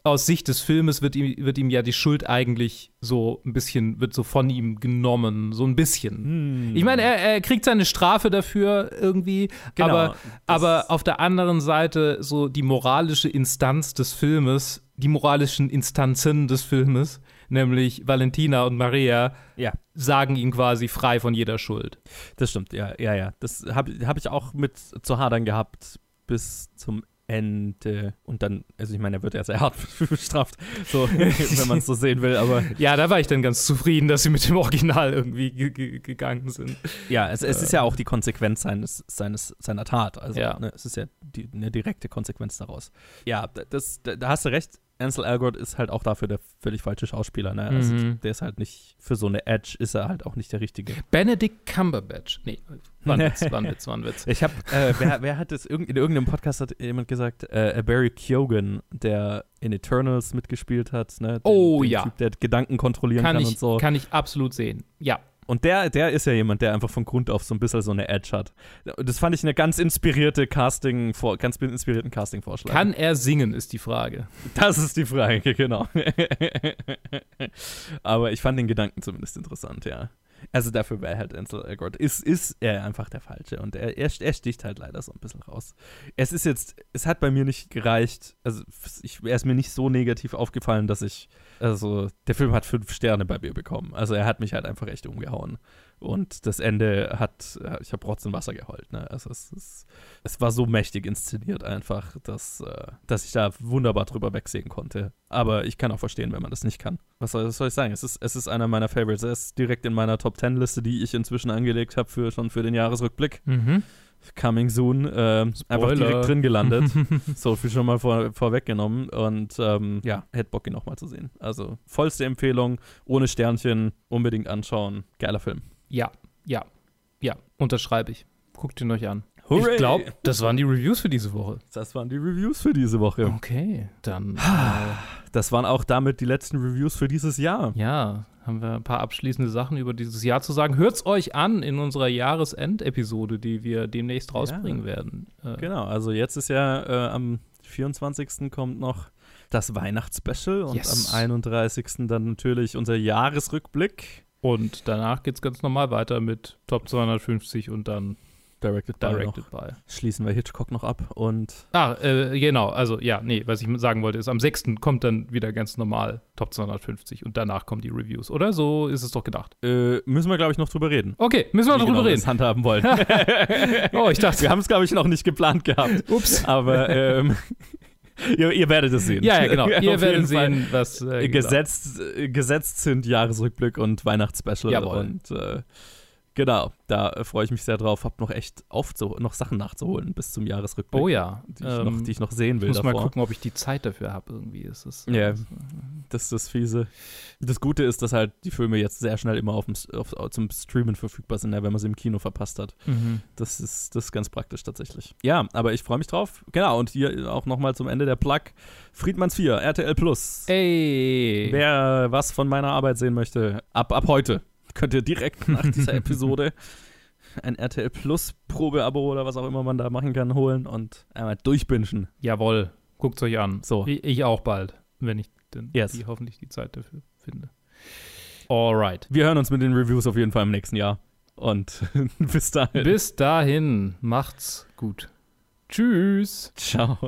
S6: aus Sicht des Filmes wird ihm, wird ihm ja die Schuld eigentlich so ein bisschen, wird so von ihm genommen, so ein bisschen. Hm. Ich meine, er, er, kriegt seine Strafe dafür irgendwie, genau, aber, aber auf der anderen Seite so die moralische Instanz des Filmes, die moralischen Instanzen des Filmes, nämlich Valentina und Maria,
S5: ja.
S6: sagen ihn quasi frei von jeder Schuld.
S5: Das stimmt, ja, ja, ja. Das habe hab ich auch mit zu hadern gehabt bis zum Ende. Und dann, also ich meine, er wird ja sehr hart bestraft, so, wenn man es so sehen will, aber.
S6: Ja, da war ich dann ganz zufrieden, dass sie mit dem Original irgendwie gegangen sind.
S5: Ja, es, es ist ja auch die Konsequenz seines, seines, seiner Tat. Also, ja. ne, es ist ja die, eine direkte Konsequenz daraus. Ja, das, da, da hast du recht. Ansel Elgort ist halt auch dafür der völlig falsche Schauspieler. Ne? Also mhm. Der ist halt nicht, für so eine Edge ist er halt auch nicht der Richtige.
S6: Benedict Cumberbatch. Nee, war ein Witz, war ein Witz, war ein Witz.
S5: Ich hab, äh, wer, wer, hat das, in irgendeinem Podcast hat jemand gesagt, äh, Barry Keoghan, der in Eternals mitgespielt hat, ne? Den,
S6: oh
S5: den
S6: ja.
S5: Typ, der Gedanken kontrollieren
S6: kann,
S5: kann
S6: ich,
S5: und so.
S6: Kann ich absolut sehen, ja.
S5: Und der, der ist ja jemand, der einfach von Grund auf so ein bisschen so eine Edge hat. Das fand ich eine ganz inspirierte Casting, ganz inspirierten Casting-Vorschlag.
S6: Kann er singen, ist die Frage.
S5: Das ist die Frage, genau. Aber ich fand den Gedanken zumindest interessant, ja. Also dafür wäre halt Ansel Elgort, ist, ist er einfach der Falsche und er, er, er, sticht halt leider so ein bisschen raus. Es ist jetzt, es hat bei mir nicht gereicht, also ich, er ist mir nicht so negativ aufgefallen, dass ich, also der Film hat fünf Sterne bei mir bekommen. Also er hat mich halt einfach echt umgehauen. Und das Ende hat, ich habe trotzdem Wasser geheult. Ne? Also es, es, es, war so mächtig inszeniert einfach, dass, äh, dass ich da wunderbar drüber wegsehen konnte. Aber ich kann auch verstehen, wenn man das nicht kann. Was soll, was soll ich sagen? Es ist, es ist einer meiner Favorites. Er ist direkt in meiner Top 10 Liste, die ich inzwischen angelegt habe, für, schon für den Jahresrückblick.
S6: Mhm.
S5: Coming soon, äh, einfach direkt drin gelandet. so viel schon mal vor, vorweggenommen. Und ähm, ja, hätte Bock, ihn nochmal zu sehen. Also vollste Empfehlung, ohne Sternchen, unbedingt anschauen. Geiler Film.
S6: Ja, ja, ja, unterschreibe ich. Guckt ihn euch an.
S5: Hooray!
S6: Ich glaube, das waren die Reviews für diese Woche.
S5: Das waren die Reviews für diese Woche.
S6: Okay, dann. Äh,
S5: das waren auch damit die letzten Reviews für dieses Jahr.
S6: Ja, haben wir ein paar abschließende Sachen über dieses Jahr zu sagen. Hört's euch an in unserer Jahresend-Episode, die wir demnächst rausbringen
S5: Ja.
S6: werden. Äh,
S5: Genau, also jetzt ist ja äh, am 24. kommt noch das Weihnachtsspecial und
S6: Yes.
S5: am 31. dann natürlich unser Jahresrückblick.
S6: Und danach geht's ganz normal weiter mit Top 250 und dann
S5: Directed by.
S6: Directed
S5: noch.
S6: by.
S5: Schließen wir Hitchcock noch ab und
S6: Ah, äh, genau, also ja, nee, was ich sagen wollte, ist, am 6. kommt dann wieder ganz normal Top 250 und danach kommen die Reviews, oder? So ist es doch gedacht.
S5: äh, müssen wir, glaube ich, noch drüber reden.
S6: Okay, müssen wir
S5: Wie
S6: drüber
S5: genau
S6: reden.
S5: handhaben wollen.
S6: oh, ich dachte.
S5: Wir haben es, glaube ich, noch nicht geplant gehabt.
S6: Ups.
S5: Aber ähm, ihr, ihr werdet es sehen.
S6: Ja, ja, genau. Ihr werdet
S5: jeden Fall.
S6: sehen, was äh, genau.
S5: gesetzt, gesetzt sind Jahresrückblick und Weihnachtsspecial.
S6: Jawohl.
S5: Und äh, genau, da äh, freue ich mich sehr drauf. Hab noch echt noch Sachen nachzuholen bis zum Jahresrückblick.
S6: Oh ja.
S5: Die ich, noch, die ich noch sehen
S6: ich
S5: will
S6: muss
S5: davor.
S6: mal gucken, ob ich die Zeit dafür habe irgendwie. Ist es, äh,
S5: Ja, das ist das Fiese. Das Gute ist, dass halt die Filme jetzt sehr schnell immer auf dem, auf, zum Streamen verfügbar sind, wenn man sie im Kino verpasst hat.
S6: Mhm.
S5: Das, ist, das ist ganz praktisch tatsächlich. Ja, aber ich freue mich drauf. Genau, und hier auch nochmal zum Ende der Plug. Friedmanns 4, RTL Plus.
S6: Ey.
S5: Wer was von meiner Arbeit sehen möchte, ab, ab heute könnt ihr direkt nach dieser Episode ein RTL Plus Probeabo oder was auch immer man da machen kann, holen und einmal durchbingen.
S6: Jawohl, guckt's euch an.
S5: So.
S6: Ich, ich auch bald, wenn ich denn
S5: Yes.
S6: die, hoffentlich die Zeit dafür finde. Alright.
S5: Wir hören uns mit den Reviews auf jeden Fall im nächsten Jahr. Und bis dahin.
S6: Bis dahin, macht's gut. Tschüss.
S5: Ciao.